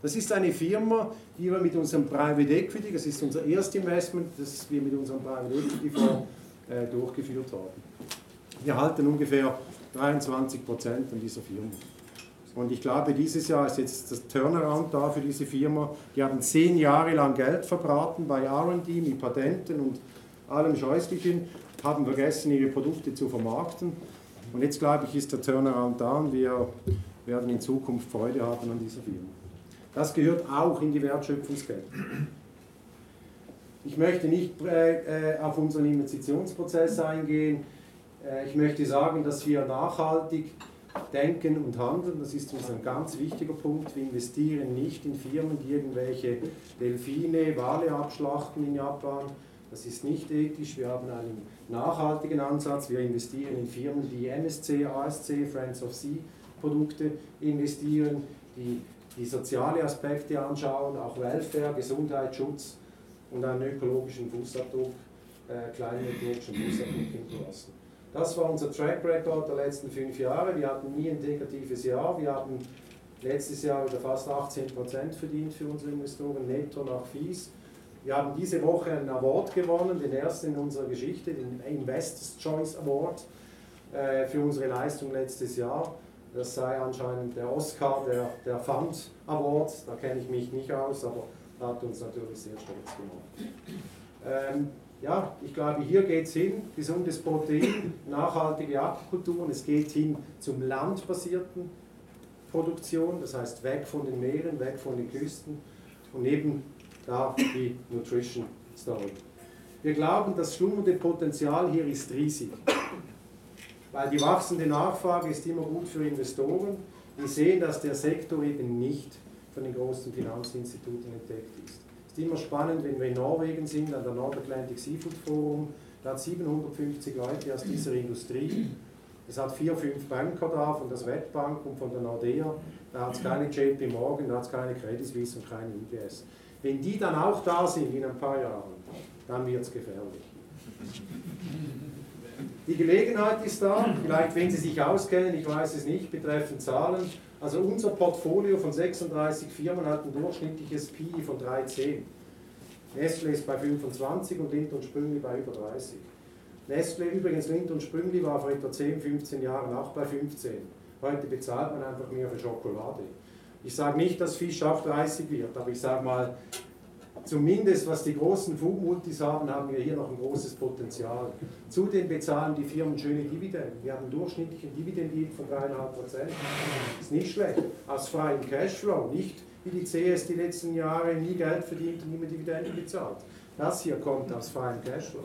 Das ist eine Firma, die wir mit unserem Private Equity, das ist unser erstes Investment, das wir mit unserem Private Equity äh, durchgeführt haben. Wir halten ungefähr 23 Prozent an dieser Firma. Und ich glaube, dieses Jahr ist jetzt das Turnaround da für diese Firma. Die haben zehn Jahre lang Geld verbraten bei RD mit Patenten und allem Scheußlichen, haben vergessen, ihre Produkte zu vermarkten. Und jetzt, glaube ich, ist der Turnaround da und wir werden in Zukunft Freude haben an dieser Firma. Das gehört auch in die Wertschöpfungskette. Ich möchte nicht äh, äh, auf unseren Investitionsprozess eingehen. Äh, ich möchte sagen, dass wir nachhaltig denken und handeln. Das ist uns ein ganz wichtiger Punkt. Wir investieren nicht in Firmen, die irgendwelche Delfine, Wale abschlachten in Japan. Das ist nicht ethisch. Wir haben einen nachhaltigen Ansatz. Wir investieren in Firmen, die MSC, ASC, Friends of Sea Produkte investieren, die die soziale Aspekte anschauen, auch Welfare, Gesundheit, Schutz und einen ökologischen Fußabdruck, äh, kleinen ökologischen Fußabdruck hinterlassen. Das war unser Track Record der letzten fünf Jahre. Wir hatten nie ein negatives Jahr. Wir haben letztes Jahr wieder fast 18% verdient für unsere Investoren, netto nach Fees. Wir haben diese Woche einen Award gewonnen, den ersten in unserer Geschichte, den Investors Choice Award äh, für unsere Leistung letztes Jahr. Das sei anscheinend der Oscar der, der Fund Award, da kenne ich mich nicht aus, aber hat uns natürlich sehr stolz gemacht. Ähm, ja, ich glaube, hier geht es hin, gesundes Protein, nachhaltige Aquakulturen, es geht hin zum landbasierten Produktion, das heißt weg von den Meeren, weg von den Küsten und eben da die Nutrition Story. Wir glauben, das schlummernde Potenzial hier ist riesig, weil die wachsende Nachfrage ist immer gut für Investoren. Wir sehen, dass der Sektor eben nicht von den großen Finanzinstituten entdeckt ist. Es ist immer spannend, wenn wir in Norwegen sind, an der North Atlantic Seafood Forum, da hat 750 Leute aus dieser Industrie. Es hat vier, fünf Banker da, von der Swedbank und von der Nordea. Da hat es keine JP Morgan, da hat es keine Credit Suisse und keine UBS. Wenn die dann auch da sind in ein paar Jahren, dann wird es gefährlich. Die Gelegenheit ist da, vielleicht wenn Sie sich auskennen, ich weiß es nicht, betreffend Zahlen. Also unser Portfolio von 36 Firmen hat ein durchschnittliches PI von 13. Nestle ist bei 25 und Lind und Sprüngli bei über 30. Nestle, übrigens Lind und Sprüngli war vor etwa 10, 15 Jahren auch bei 15. Heute bezahlt man einfach mehr für Schokolade. Ich sage nicht, dass Fisch auch 30 wird, aber ich sage mal, zumindest was die großen Food-Multis haben, haben wir hier noch ein großes Potenzial. Zudem bezahlen die Firmen schöne Dividenden. Wir haben einen durchschnittlichen Dividenden von 3,5 Prozent. Ist nicht schlecht. Aus freiem Cashflow, nicht wie die CS die letzten Jahre nie Geld verdient und nie mehr Dividenden bezahlt. Das hier kommt aus freiem Cashflow.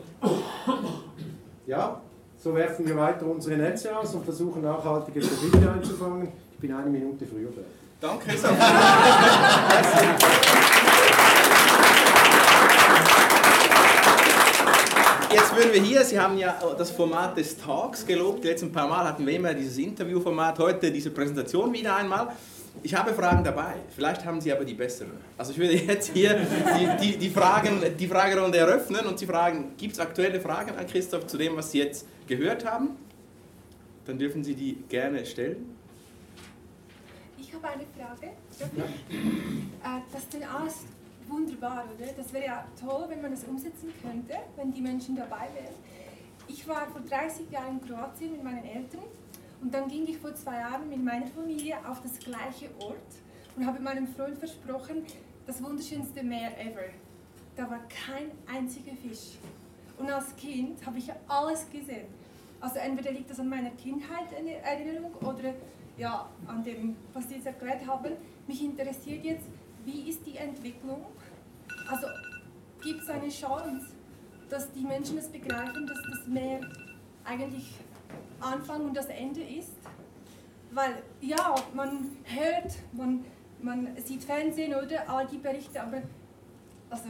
Ja, so werfen wir weiter unsere Netze aus und versuchen nachhaltige Profite einzufangen. Ich bin eine Minute früher da. Danke, Würden wir hier, Sie haben ja das Format des Talks gelobt. Die letzten paar Mal hatten wir immer dieses Interviewformat, heute diese Präsentation wieder einmal. Ich habe Fragen dabei, vielleicht haben Sie aber die besseren. Also ich würde jetzt hier die, die, die, Fragen, die Fragerunde eröffnen und Sie fragen, gibt es aktuelle Fragen an Christoph zu dem, was Sie jetzt gehört haben? Dann dürfen Sie die gerne stellen. Ich habe eine Frage. Äh, das ist alles wunderbar, oder? Das wäre ja toll, wenn man das umsetzen könnte, wenn die Menschen dabei wären. Ich war vor 30 Jahren in Kroatien mit meinen Eltern und dann ging ich vor zwei Jahren mit meiner Familie auf das gleiche Ort und habe meinem Freund versprochen, das wunderschönste Meer ever. Da war kein einziger Fisch. Und als Kind habe ich alles gesehen. Also entweder liegt das an meiner Kindheit Erinnerung oder ja, an dem, was Sie jetzt erklärt haben. Mich interessiert jetzt, wie ist die Entwicklung? Also gibt es eine Chance, dass die Menschen es begreifen, dass das Meer eigentlich Anfang und das Ende ist? Weil ja, man hört, man, man sieht Fernsehen oder all die Berichte, aber also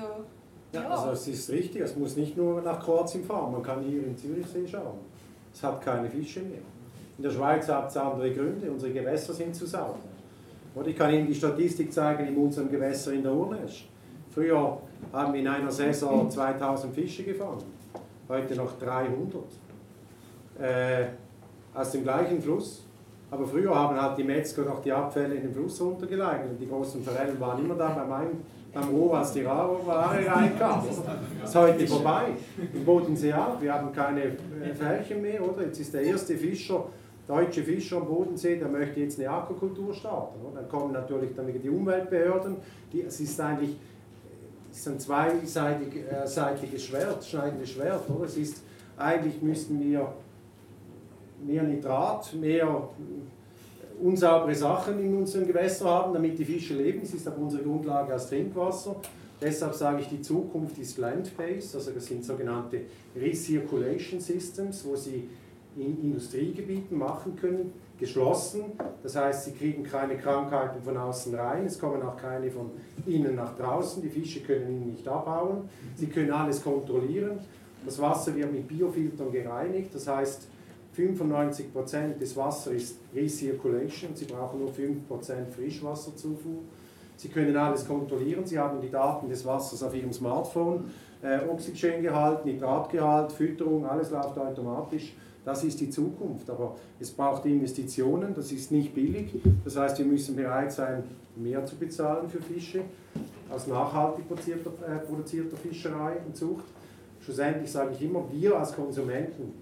ja, ja. Also es ist richtig, es muss nicht nur nach Kroatien fahren, man kann hier in Zürichsee schauen. Es hat keine Fische mehr. In der Schweiz hat es andere Gründe, unsere Gewässer sind zu sauber. Ich kann Ihnen die Statistik zeigen in unserem Gewässer in der Urnesch. Früher haben wir in einer Saison 2000 Fische gefangen, heute noch 300. Äh, aus dem gleichen Fluss. Aber früher haben halt die Metzger noch die Abfälle in den Fluss runtergelagert und die großen Forellen waren immer da bei meinem beim Rohr, als die Ware reinkam. Das ist heute vorbei. Im Bodensee auch. Wir haben keine Fährchen mehr, oder? Jetzt ist der erste Fischer deutsche Fischer am Bodensee, der möchte jetzt eine Aquakultur starten. Oder? Dann kommen natürlich dann die Umweltbehörden. Die, es ist eigentlich es ist ein zweiseitiges Schwert, schneidendes Schwert. Oder? Es ist, eigentlich müssten wir mehr Nitrat, mehr unsaubere Sachen in unseren Gewässern haben, damit die Fische leben. Es ist aber unsere Grundlage aus Trinkwasser. Deshalb sage ich, die Zukunft ist land-based, also das sind sogenannte Recirculation Systems, wo sie in Industriegebieten machen können, geschlossen. Das heißt, sie kriegen keine Krankheiten von außen rein, es kommen auch keine von innen nach draußen, die Fische können ihn nicht abhauen, sie können alles kontrollieren. Das Wasser wird mit Biofiltern gereinigt, das heißt, 95% des Wassers ist Recirculation, Sie brauchen nur 5% Frischwasserzufuhr. Sie können alles kontrollieren, Sie haben die Daten des Wassers auf Ihrem Smartphone, äh, Oxygengehalt, Nitratgehalt, Fütterung, alles läuft automatisch. Das ist die Zukunft, aber es braucht Investitionen, das ist nicht billig. Das heißt, wir müssen bereit sein, mehr zu bezahlen für Fische aus nachhaltig produzierter, äh, produzierter Fischerei und Zucht. Schlussendlich sage ich immer, wir als Konsumenten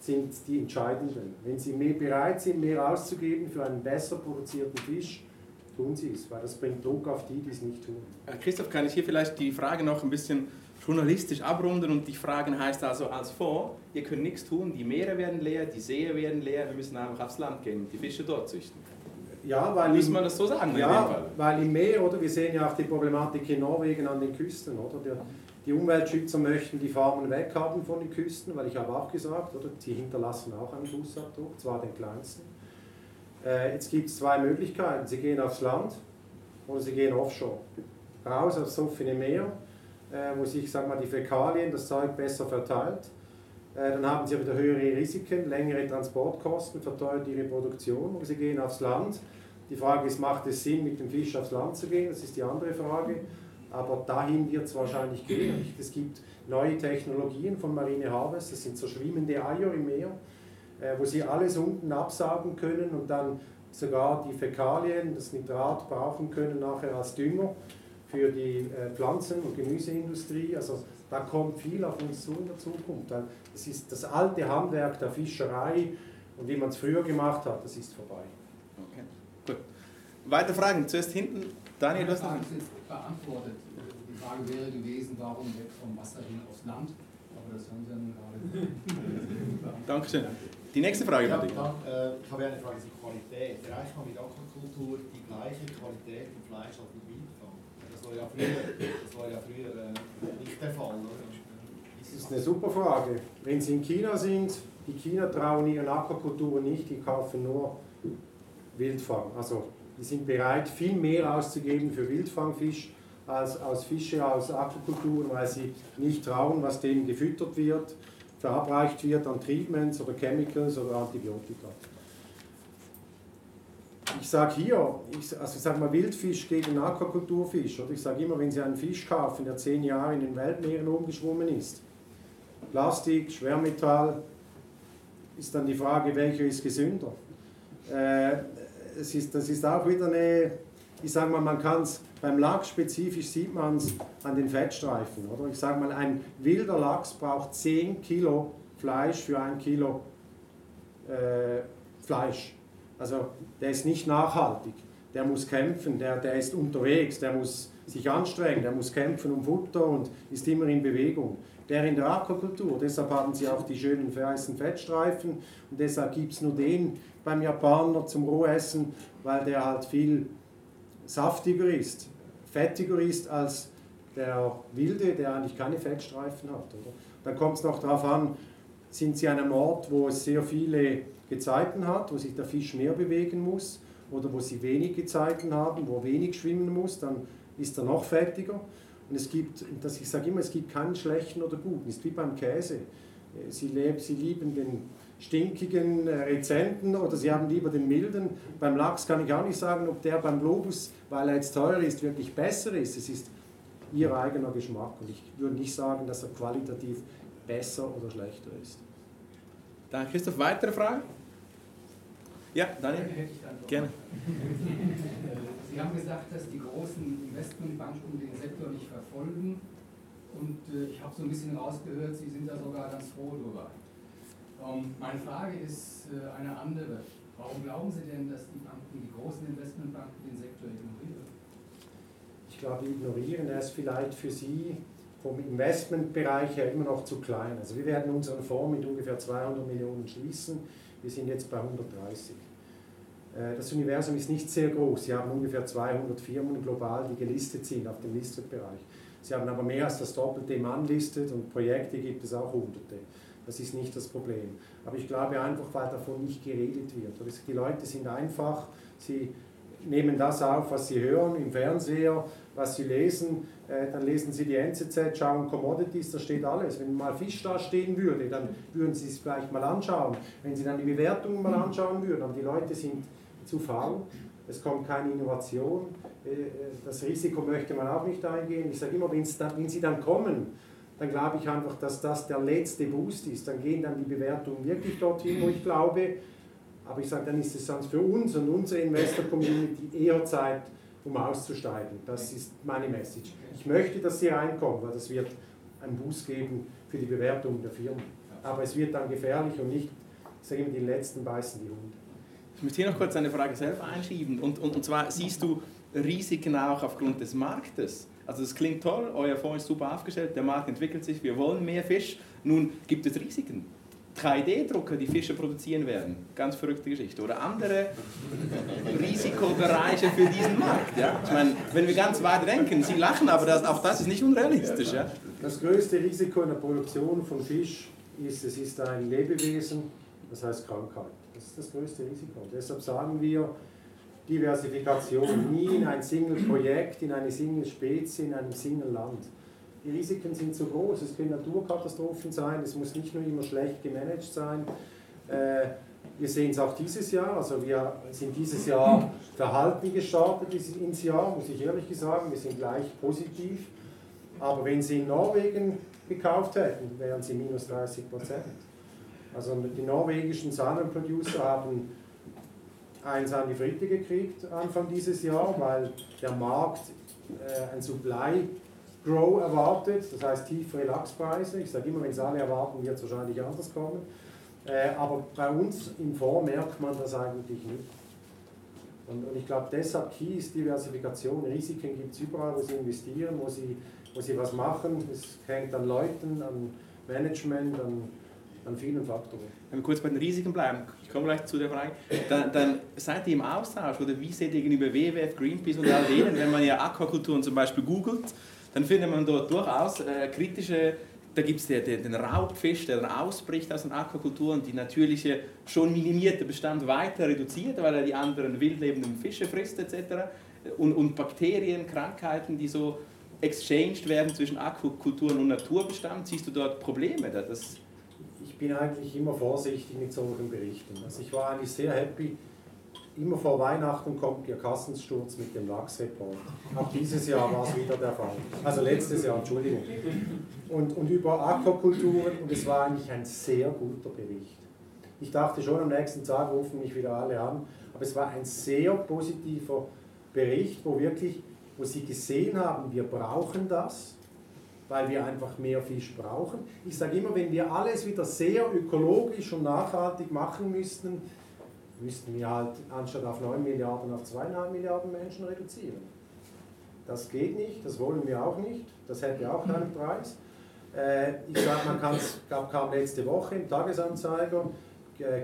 sind die Entscheidenden. Wenn Sie mehr bereit sind, mehr auszugeben für einen besser produzierten Fisch, tun sie es, weil das bringt Druck auf die, die es nicht tun. Christoph, kann ich hier vielleicht die Frage noch ein bisschen journalistisch abrunden und dich fragen heißt also als Fonds, ihr könnt nichts tun, die Meere werden leer, die Seen werden leer, wir müssen einfach aufs Land gehen und die Fische dort züchten. Ja, weil Muss man das so sagen? Ja, weil im Meer, oder wir sehen ja auch die Problematik in Norwegen an den Küsten, oder? Der, die Umweltschützer möchten die Farmen weghaben von den Küsten, weil ich habe auch gesagt, oder? Sie hinterlassen auch einen Fußabdruck, zwar den kleinsten. Äh, jetzt gibt es zwei Möglichkeiten. Sie gehen aufs Land oder sie gehen offshore. Raus aufs offene Meer, wo sich sag mal, die Fäkalien, das Zeug besser verteilt. Äh, dann haben sie wieder höhere Risiken, längere Transportkosten, verteuert ihre Produktion. Oder sie gehen aufs Land. Die Frage ist, macht es Sinn, mit dem Fisch aufs Land zu gehen? Das ist die andere Frage. Aber dahin wird es wahrscheinlich gehen. Es gibt neue Technologien von Marine Harvest, das sind so schwimmende Eier im Meer, äh, wo sie alles unten absaugen können und dann sogar die Fäkalien, das Nitrat brauchen können nachher als Dünger für die äh, Pflanzen- und Gemüseindustrie. Also da kommt viel auf uns zu in der Zukunft. Das ist das alte Handwerk der Fischerei und wie man es früher gemacht hat, das ist vorbei. Okay, gut. Weitere Fragen? Zuerst hinten. Daniel, du hast noch... beantwortet. Die Frage wäre gewesen, warum weg vom Wasser hin aufs Land? Aber das haben Sie dann gerade... Dankeschön. Die nächste Frage, bitte. Ja, äh, ich habe eine Frage zur Qualität. Erreicht man mit Aquakultur die gleiche Qualität im Fleisch als mit war ja früher, das war ja früher äh, nicht der Fall? Das ist eine super Frage. Wenn Sie in China sind, die China trauen ihren Aquakulturen nicht, die kaufen nur Wildfang. Also die sind bereit, viel mehr auszugeben für Wildfangfisch als aus Fische aus Aquakulturen, weil sie nicht trauen, was denen gefüttert wird, verabreicht wird an Treatments oder Chemicals oder Antibiotika. Ich sage hier, ich, also ich sage mal Wildfisch gegen Aquakulturfisch. Oder ich sage immer, wenn Sie einen Fisch kaufen, der zehn Jahre in den Weltmeeren umgeschwommen ist, Plastik, Schwermetall, ist dann die Frage, welcher ist gesünder. Äh, es ist, das ist auch wieder eine, ich sage mal, man kann es, beim Lachs spezifisch sieht man es an den Fettstreifen. Oder? Ich sage mal, ein wilder Lachs braucht 10 Kilo Fleisch für ein Kilo äh, Fleisch. Also der ist nicht nachhaltig. Der muss kämpfen, der, der ist unterwegs, der muss sich anstrengen, der muss kämpfen um Futter und ist immer in Bewegung. Der in der Aquakultur, deshalb haben sie auch die schönen weißen Fettstreifen und deshalb gibt es nur den beim Japaner zum Rohessen, weil der halt viel saftiger ist, fettiger ist als der Wilde, der eigentlich keine Fettstreifen hat. Oder? Dann kommt es noch darauf an, sind Sie an einem Ort, wo es sehr viele Gezeiten hat, wo sich der Fisch mehr bewegen muss, oder wo Sie wenig Gezeiten haben, wo wenig schwimmen muss, dann ist er noch fettiger. Und es gibt, das ich sage immer, es gibt keinen schlechten oder guten. Ist wie beim Käse. Sie, leben, Sie lieben den stinkigen äh, Rezenten oder Sie haben lieber den milden. Beim Lachs kann ich auch nicht sagen, ob der beim Globus, weil er jetzt teuer ist, wirklich besser ist. Es ist Ihr eigener Geschmack und ich würde nicht sagen, dass er qualitativ besser oder schlechter ist. Danke, Christoph. Weitere Fragen? Ja, Daniel? Gerne. Sie haben gesagt, dass die großen Investmentbanken den Sektor nicht verfolgen und äh, ich habe so ein bisschen rausgehört, Sie sind da sogar ganz froh drüber. Ähm, meine Frage ist äh, eine andere. Warum glauben Sie denn, dass die Banken, die großen Investmentbanken den Sektor ignorieren? Ich glaube, ignorieren er ist vielleicht für Sie vom Investmentbereich her immer noch zu klein. Also wir werden unseren Fonds mit ungefähr 200 Millionen schließen. Wir sind jetzt bei 130. Äh, das Universum ist nicht sehr groß. Sie haben ungefähr 200 Firmen global, die gelistet sind auf dem Listed-Bereich. Sie haben aber mehr als das Doppelte im Unlisted und Projekte gibt es auch Hunderte. Das ist nicht das Problem. Aber ich glaube einfach, weil davon nicht geredet wird. Die Leute sind einfach, sie nehmen das auf, was sie hören im Fernseher, was sie lesen. Äh, dann lesen sie die NZZ, schauen Commodities, da steht alles. Wenn mal Fisch da stehen würde, dann würden sie es vielleicht mal anschauen. Wenn sie dann die Bewertungen mal anschauen würden, aber die Leute sind zu faul, es kommt keine Innovation, äh, das Risiko möchte man auch nicht eingehen. Ich sage immer, wenn sie dann kommen, dann glaube ich einfach, dass das der letzte Boost ist. Dann gehen dann die Bewertungen wirklich dorthin, wo ich glaube. Aber ich sage, dann ist es sonst für uns und unsere Investor-Community eher Zeit, um auszusteigen. Das ist meine Message. Ich möchte, dass sie reinkommen, weil das wird einen Boost geben für die Bewertung der Firmen. Aber es wird dann gefährlich und nicht, ich sage immer, die Letzten beißen die Hunde. Ich möchte hier noch kurz eine Frage selber einschieben. Und, und, und zwar siehst du Risiken auch aufgrund des Marktes? Also das klingt toll, euer Fonds ist super aufgestellt, der Markt entwickelt sich, wir wollen mehr Fisch. Nun gibt es Risiken. 3D-Drucker, die Fische produzieren werden. Ganz verrückte Geschichte. Oder andere Risikobereiche für diesen Markt. Ja? Ich meine, wenn wir ganz weit denken, Sie lachen, aber das, auch das ist nicht unrealistisch. Ja? Das größte Risiko in der Produktion von Fisch ist, es ist ein Lebewesen, das heißt Krankheit. Das ist das größte Risiko. Deshalb sagen wir, Diversifikation nie in ein Single-Projekt, in eine Single-Spezie, in einem Single-Land. Die Risiken sind zu groß. Es können Naturkatastrophen sein, es muss nicht nur immer schlecht gemanagt sein. Äh, wir sehen es auch dieses Jahr, also wir sind dieses Jahr verhalten gestartet ins Jahr, muss ich ehrlich sagen, wir sind gleich positiv. Aber wenn Sie in Norwegen gekauft hätten, wären Sie minus 30 Prozent. Also die norwegischen Salmon-Producer haben eins an die Fritte gekriegt Anfang dieses Jahr, weil der Markt äh, ein Supply Grow erwartet, das heißt tiefere Lachspreise. Ich sage immer, wenn es alle erwarten, wird es wahrscheinlich anders kommen. Äh, aber bei uns im Fonds merkt man das eigentlich nicht. Und, und ich glaube, deshalb Key ist Diversifikation. Risiken gibt es überall, wo Sie investieren, wo Sie, wo Sie was machen. Es hängt an Leuten, an Management, an, an vielen Faktoren. Wenn wir kurz bei den Risiken bleiben, ich komme gleich zu der Frage, dann, dann seid ihr im Austausch oder wie seht ihr gegenüber WWF, Greenpeace und all denen, wenn man ja Aquakulturen zum Beispiel googelt, dann findet man dort durchaus äh, kritische, da gibt es den, den Raubfisch, der dann ausbricht aus den Aquakulturen, die natürliche, schon minimierte Bestand weiter reduziert, weil er die anderen wildlebenden Fische frisst etc. Und, und Bakterien, Krankheiten, die so exchanged werden zwischen Aquakulturen und Naturbestand, siehst du dort Probleme? Das ich bin eigentlich immer vorsichtig mit solchen Berichten. Also ich war eigentlich sehr happy, immer vor Weihnachten kommt Ihr Kassensturz mit dem Lachsreport. Auch dieses Jahr war es wieder der Fall. Also letztes Jahr, Entschuldigung. Und, und über Aquakulturen, und es war eigentlich ein sehr guter Bericht. Ich dachte schon, am nächsten Tag rufen mich wieder alle an, aber es war ein sehr positiver Bericht, wo wirklich, wo Sie gesehen haben, wir brauchen das, weil wir einfach mehr Fisch brauchen. Ich sage immer, wenn wir alles wieder sehr ökologisch und nachhaltig machen müssten, müssten wir halt anstatt auf 9 Milliarden auf 2,5 Milliarden Menschen reduzieren. Das geht nicht, das wollen wir auch nicht, das hätte auch keinen Preis. Äh, ich sage, man kann es, kam letzte Woche im Tagesanzeiger,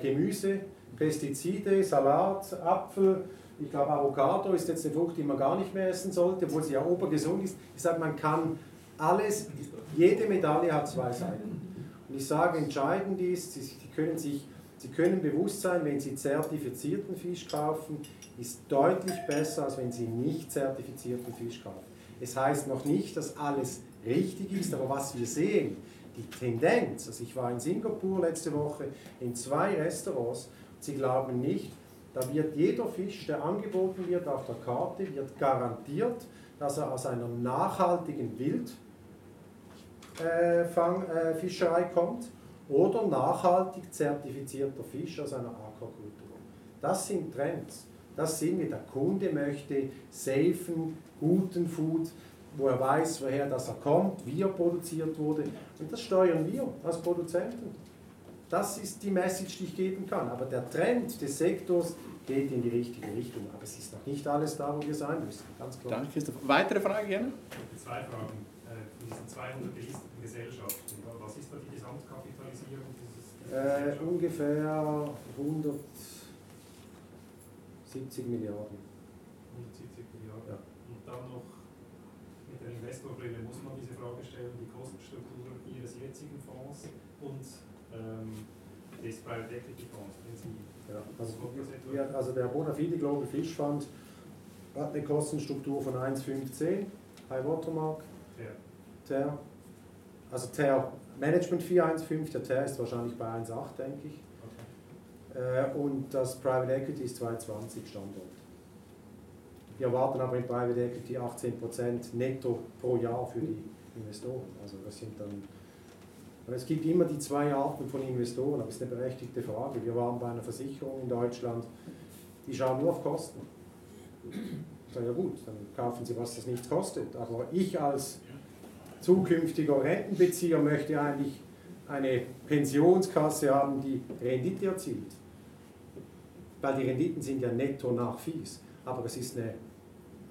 Gemüse, Pestizide, Salat, Apfel, ich glaube Avocado ist jetzt eine Frucht, die man gar nicht mehr essen sollte, obwohl sie ja obergesund ist. Ich sage, man kann alles, jede Medaille hat zwei Seiten. Und ich sage, entscheidend ist, Sie können sich Sie können bewusst sein, wenn Sie zertifizierten Fisch kaufen, ist deutlich besser, als wenn Sie nicht zertifizierten Fisch kaufen. Es heißt noch nicht, dass alles richtig ist, aber was wir sehen, die Tendenz, also ich war in Singapur letzte Woche in zwei Restaurants, Sie glauben nicht, da wird jeder Fisch, der angeboten wird auf der Karte, wird garantiert, dass er aus einer nachhaltigen Wildfischerei äh, kommt oder nachhaltig zertifizierter Fisch aus einer Aquakultur. Das sind Trends. Das sind wir. Der Kunde möchte safen, guten Food, wo er weiß, woher das er kommt, wie er produziert wurde. Und das steuern wir als Produzenten. Das ist die Message, die ich geben kann. Aber der Trend des Sektors geht in die richtige Richtung. Aber es ist noch nicht alles da, wo wir sein müssen. Ganz klar. Danke, Christoph. Weitere Frage gerne? Zwei Fragen. Diesen 200 gelisteten Gesellschaften, was ist da die Gesamtkapitalisierung äh, ungefähr 170 Milliarden. 170 Milliarden. Ja. Und dann noch mit der Investorbrille muss man diese Frage stellen, die Kostenstruktur Ihres jetzigen Fonds und ähm, des Private Equity Fonds, wenn Sie ja, also, ja, also der Bonafide Global Fish Fund hat eine Kostenstruktur von 1,15, High Watermark. Ja. Der, also der Management 415, der TER ist wahrscheinlich bei 1,8, denke ich. Okay. Äh, und das Private Equity ist 2,20 Standort. Wir erwarten aber in Private Equity 18% netto pro Jahr für die Investoren. Also das sind dann es gibt immer die zwei Arten von Investoren, aber es ist eine berechtigte Frage. Wir waren bei einer Versicherung in Deutschland, die schauen nur auf Kosten. Ich sage, ja gut, dann kaufen Sie, was das nichts kostet. Aber ich als zukünftiger Rentenbezieher möchte eigentlich eine Pensionskasse haben, die Rendite erzielt. weil die Renditen sind ja netto nach Fees. Aber das ist eine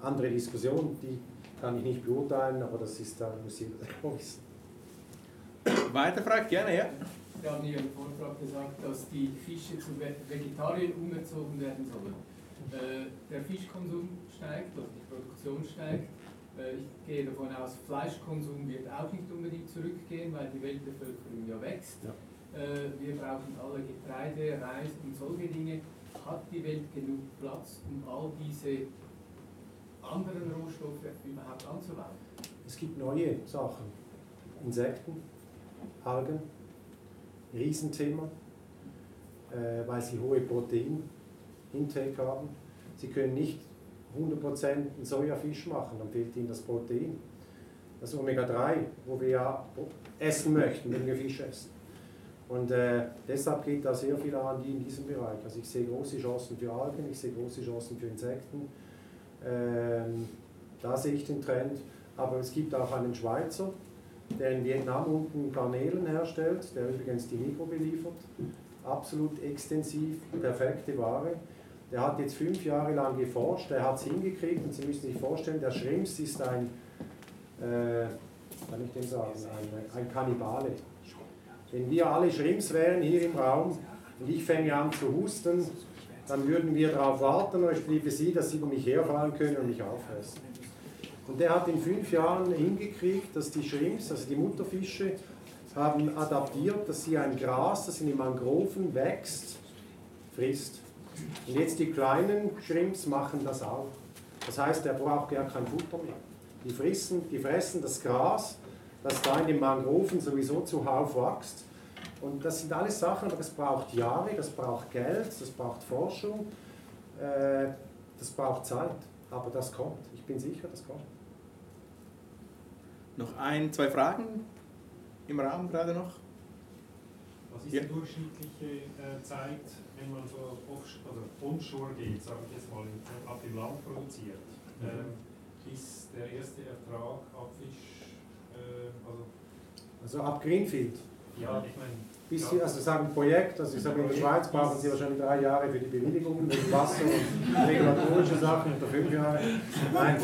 andere Diskussion, die kann ich nicht beurteilen, aber das ist dann, muss jeder selber wissen. Weiter fragt gerne, ja. Sie haben hier im Vortrag gesagt, dass die Fische zu Vegetariern umgezogen werden sollen. Äh, der Fischkonsum steigt, also die Produktion steigt. Äh, ich gehe davon aus, Fleischkonsum wird auch nicht unbedingt zurückgehen, weil die Weltbevölkerung ja wächst. Ja. Äh, wir brauchen alle Getreide, Reis und solche Dinge. Hat die Welt genug Platz, um all diese anderen Rohstoffe überhaupt anzubauen? Es gibt neue Sachen. Insekten, Algen, Riesenthema, äh, weil sie hohe Proteinintake haben. Sie können nicht 100% einen Sojafisch machen, dann fehlt ihnen das Protein. Das Omega-3, wo wir ja essen möchten, wenn wir Fisch essen. Und äh, deshalb geht da sehr viel an die in diesem Bereich. Also ich sehe große Chancen für Algen, ich sehe große Chancen für Insekten. Ähm, da sehe ich den Trend. Aber es gibt auch einen Schweizer, der in Vietnam unten Garnelen herstellt, der übrigens die Mikro beliefert. Absolut extensiv, perfekte Ware. Der hat jetzt fünf Jahre lang geforscht, der hat es hingekriegt und Sie müssen sich vorstellen, der Schrimps ist ein, äh, kann ich dem sagen, ein, ein Kannibale. Wenn wir alle Schrimps wären hier im Raum und ich fänge an zu husten, dann würden wir darauf warten, und ich liebe Sie, dass Sie über mich herfallen können und mich auffressen. Und der hat in fünf Jahren hingekriegt, dass die Shrimps, also die Mutterfische, haben adaptiert, dass sie ein Gras, das in den Mangroven wächst, frisst. Und jetzt die kleinen Shrimps machen das auch. Das heißt, er braucht gar kein Futter mehr. Die, frissen, die fressen das Gras, das da in den Mangroven sowieso zuhauf wächst. Und das sind alles Sachen, aber das braucht Jahre, das braucht Geld, das braucht Forschung, äh, das braucht Zeit. Aber das kommt. Ich bin sicher, das kommt. Noch ein, zwei Fragen im Raum gerade noch? Was ist ja. die durchschnittliche äh, Zeit, wenn man so off, also onshore geht, sage ich jetzt mal, ab dem Land produziert, mhm. äh, bis der erste Ertrag ab Fisch, äh, also, also ab Greenfield? Ja, ich meine bis Sie, also sagen Projekt, also ich sage in der Schweiz brauchen Sie wahrscheinlich drei Jahre für die Bewilligungen, wegen Wasser und regulatorische Sachen oder fünf Jahre. Nein,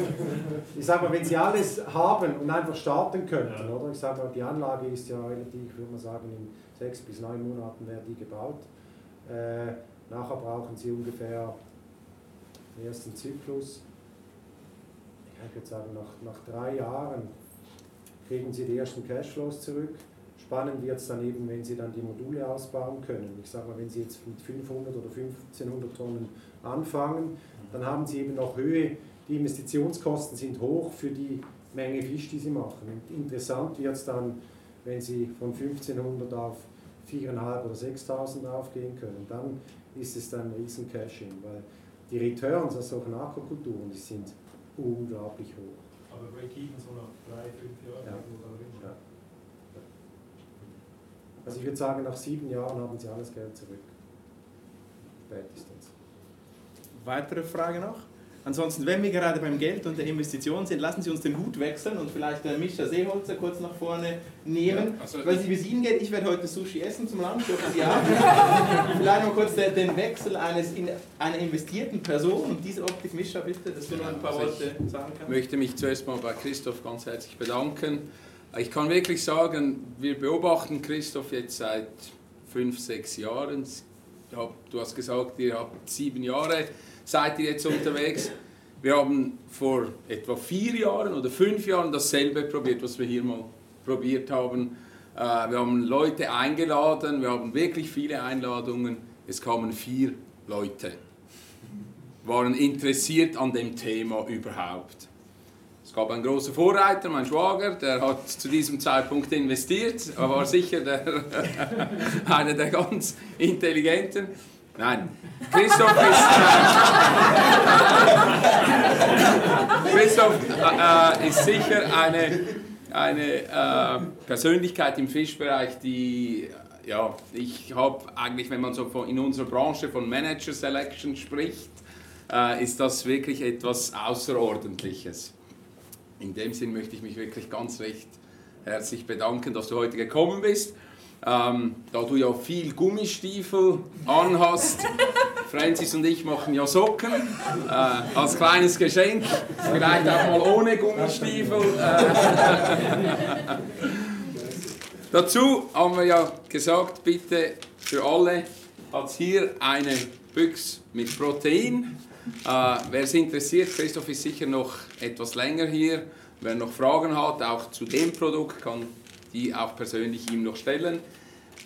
ich sage mal, wenn Sie alles haben und einfach starten könnten, oder? Ich sage mal, die Anlage ist ja relativ, ich würde mal sagen, in sechs bis neun Monaten wäre die gebaut. Äh, nachher brauchen Sie ungefähr den ersten Zyklus. Ich kann jetzt sagen, nach, nach drei Jahren kriegen Sie die ersten Cashflows zurück Spannend wird es dann eben, wenn Sie dann die Module ausbauen können. Ich sage mal, wenn Sie jetzt mit 500 oder 1500 Tonnen anfangen, dann haben Sie eben noch Höhe. Die Investitionskosten sind hoch für die Menge Fisch, die Sie machen. Und interessant wird es dann, wenn Sie von 1500 auf 4.500 oder 6.000 aufgehen können. Dann ist es dann ein riesen Cash-In, weil die Returns aus solchen Aquakulturen, die sind unglaublich hoch. Aber Break-Even so nach drei, fünf Jahren? Ja. Also ich würde sagen, nach sieben Jahren haben Sie alles Geld zurück. Spätestens. Weitere Frage noch? Ansonsten, wenn wir gerade beim Geld und der Investition sind, lassen Sie uns den Hut wechseln und vielleicht der Mischa Seeholzer kurz nach vorne nehmen. Ja, also Weil Sie wie es Ihnen geht, ich werde heute Sushi essen zum Lunch, dürfen Sie auch. vielleicht mal kurz den Wechsel eines in, einer investierten Person und diese Optik, Mischa, bitte, dass du noch ein paar also Worte sagen kannst. Ich möchte mich zuerst mal bei Christoph ganz herzlich bedanken ich kann wirklich sagen, wir beobachten Christoph jetzt seit fünf, sechs Jahren. Du hast gesagt, ihr habt sieben Jahre, seid ihr jetzt unterwegs. Wir haben vor etwa vier Jahren oder fünf Jahren dasselbe probiert, was wir hier mal probiert haben. Äh, wir haben Leute eingeladen, wir haben wirklich viele Einladungen. Es kamen vier Leute, waren interessiert an dem Thema überhaupt. Es gab einen großen Vorreiter, mein Schwager, der hat zu diesem Zeitpunkt investiert, er war sicher der, einer der ganz Intelligenten. Nein, Christoph ist, äh, Christoph, äh, ist sicher eine, eine äh, Persönlichkeit im Fischbereich, die ja, ich habe eigentlich, wenn man so von, in unserer Branche von Manager Selection spricht, äh, ist das wirklich etwas Außerordentliches. In dem Sinn möchte ich mich wirklich ganz recht herzlich bedanken, dass du heute gekommen bist. Ähm, da du ja viel Gummistiefel anhast, Francis und ich machen ja Socken äh, als kleines Geschenk, vielleicht auch mal ohne Gummistiefel. Äh. Dazu haben wir ja gesagt, bitte für alle hat hier eine Büchse mit Protein. Äh, wer es interessiert, Christoph ist sicher noch etwas länger hier. Wer noch Fragen hat, auch zu dem Produkt, kann die auch persönlich ihm noch stellen.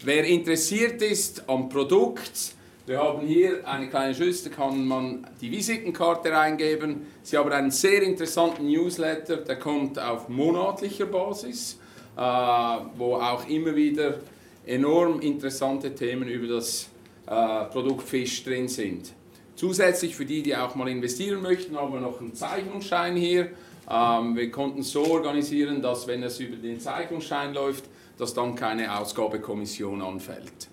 Wer interessiert ist am Produkt, wir haben hier eine kleine Schüssel, da kann man die Visitenkarte reingeben. Sie haben einen sehr interessanten Newsletter, der kommt auf monatlicher Basis, äh, wo auch immer wieder enorm interessante Themen über das äh, Produkt Fisch drin sind. Zusätzlich für die, die auch mal investieren möchten, haben wir noch einen Zeichnungsschein hier. Ähm, wir konnten es so organisieren, dass wenn es über den Zeichnungsschein läuft, dass dann keine Ausgabekommission anfällt.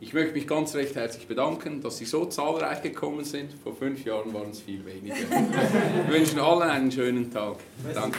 Ich möchte mich ganz recht herzlich bedanken, dass Sie so zahlreich gekommen sind. Vor fünf Jahren waren es viel weniger. Wir wünschen allen einen schönen Tag. Danke.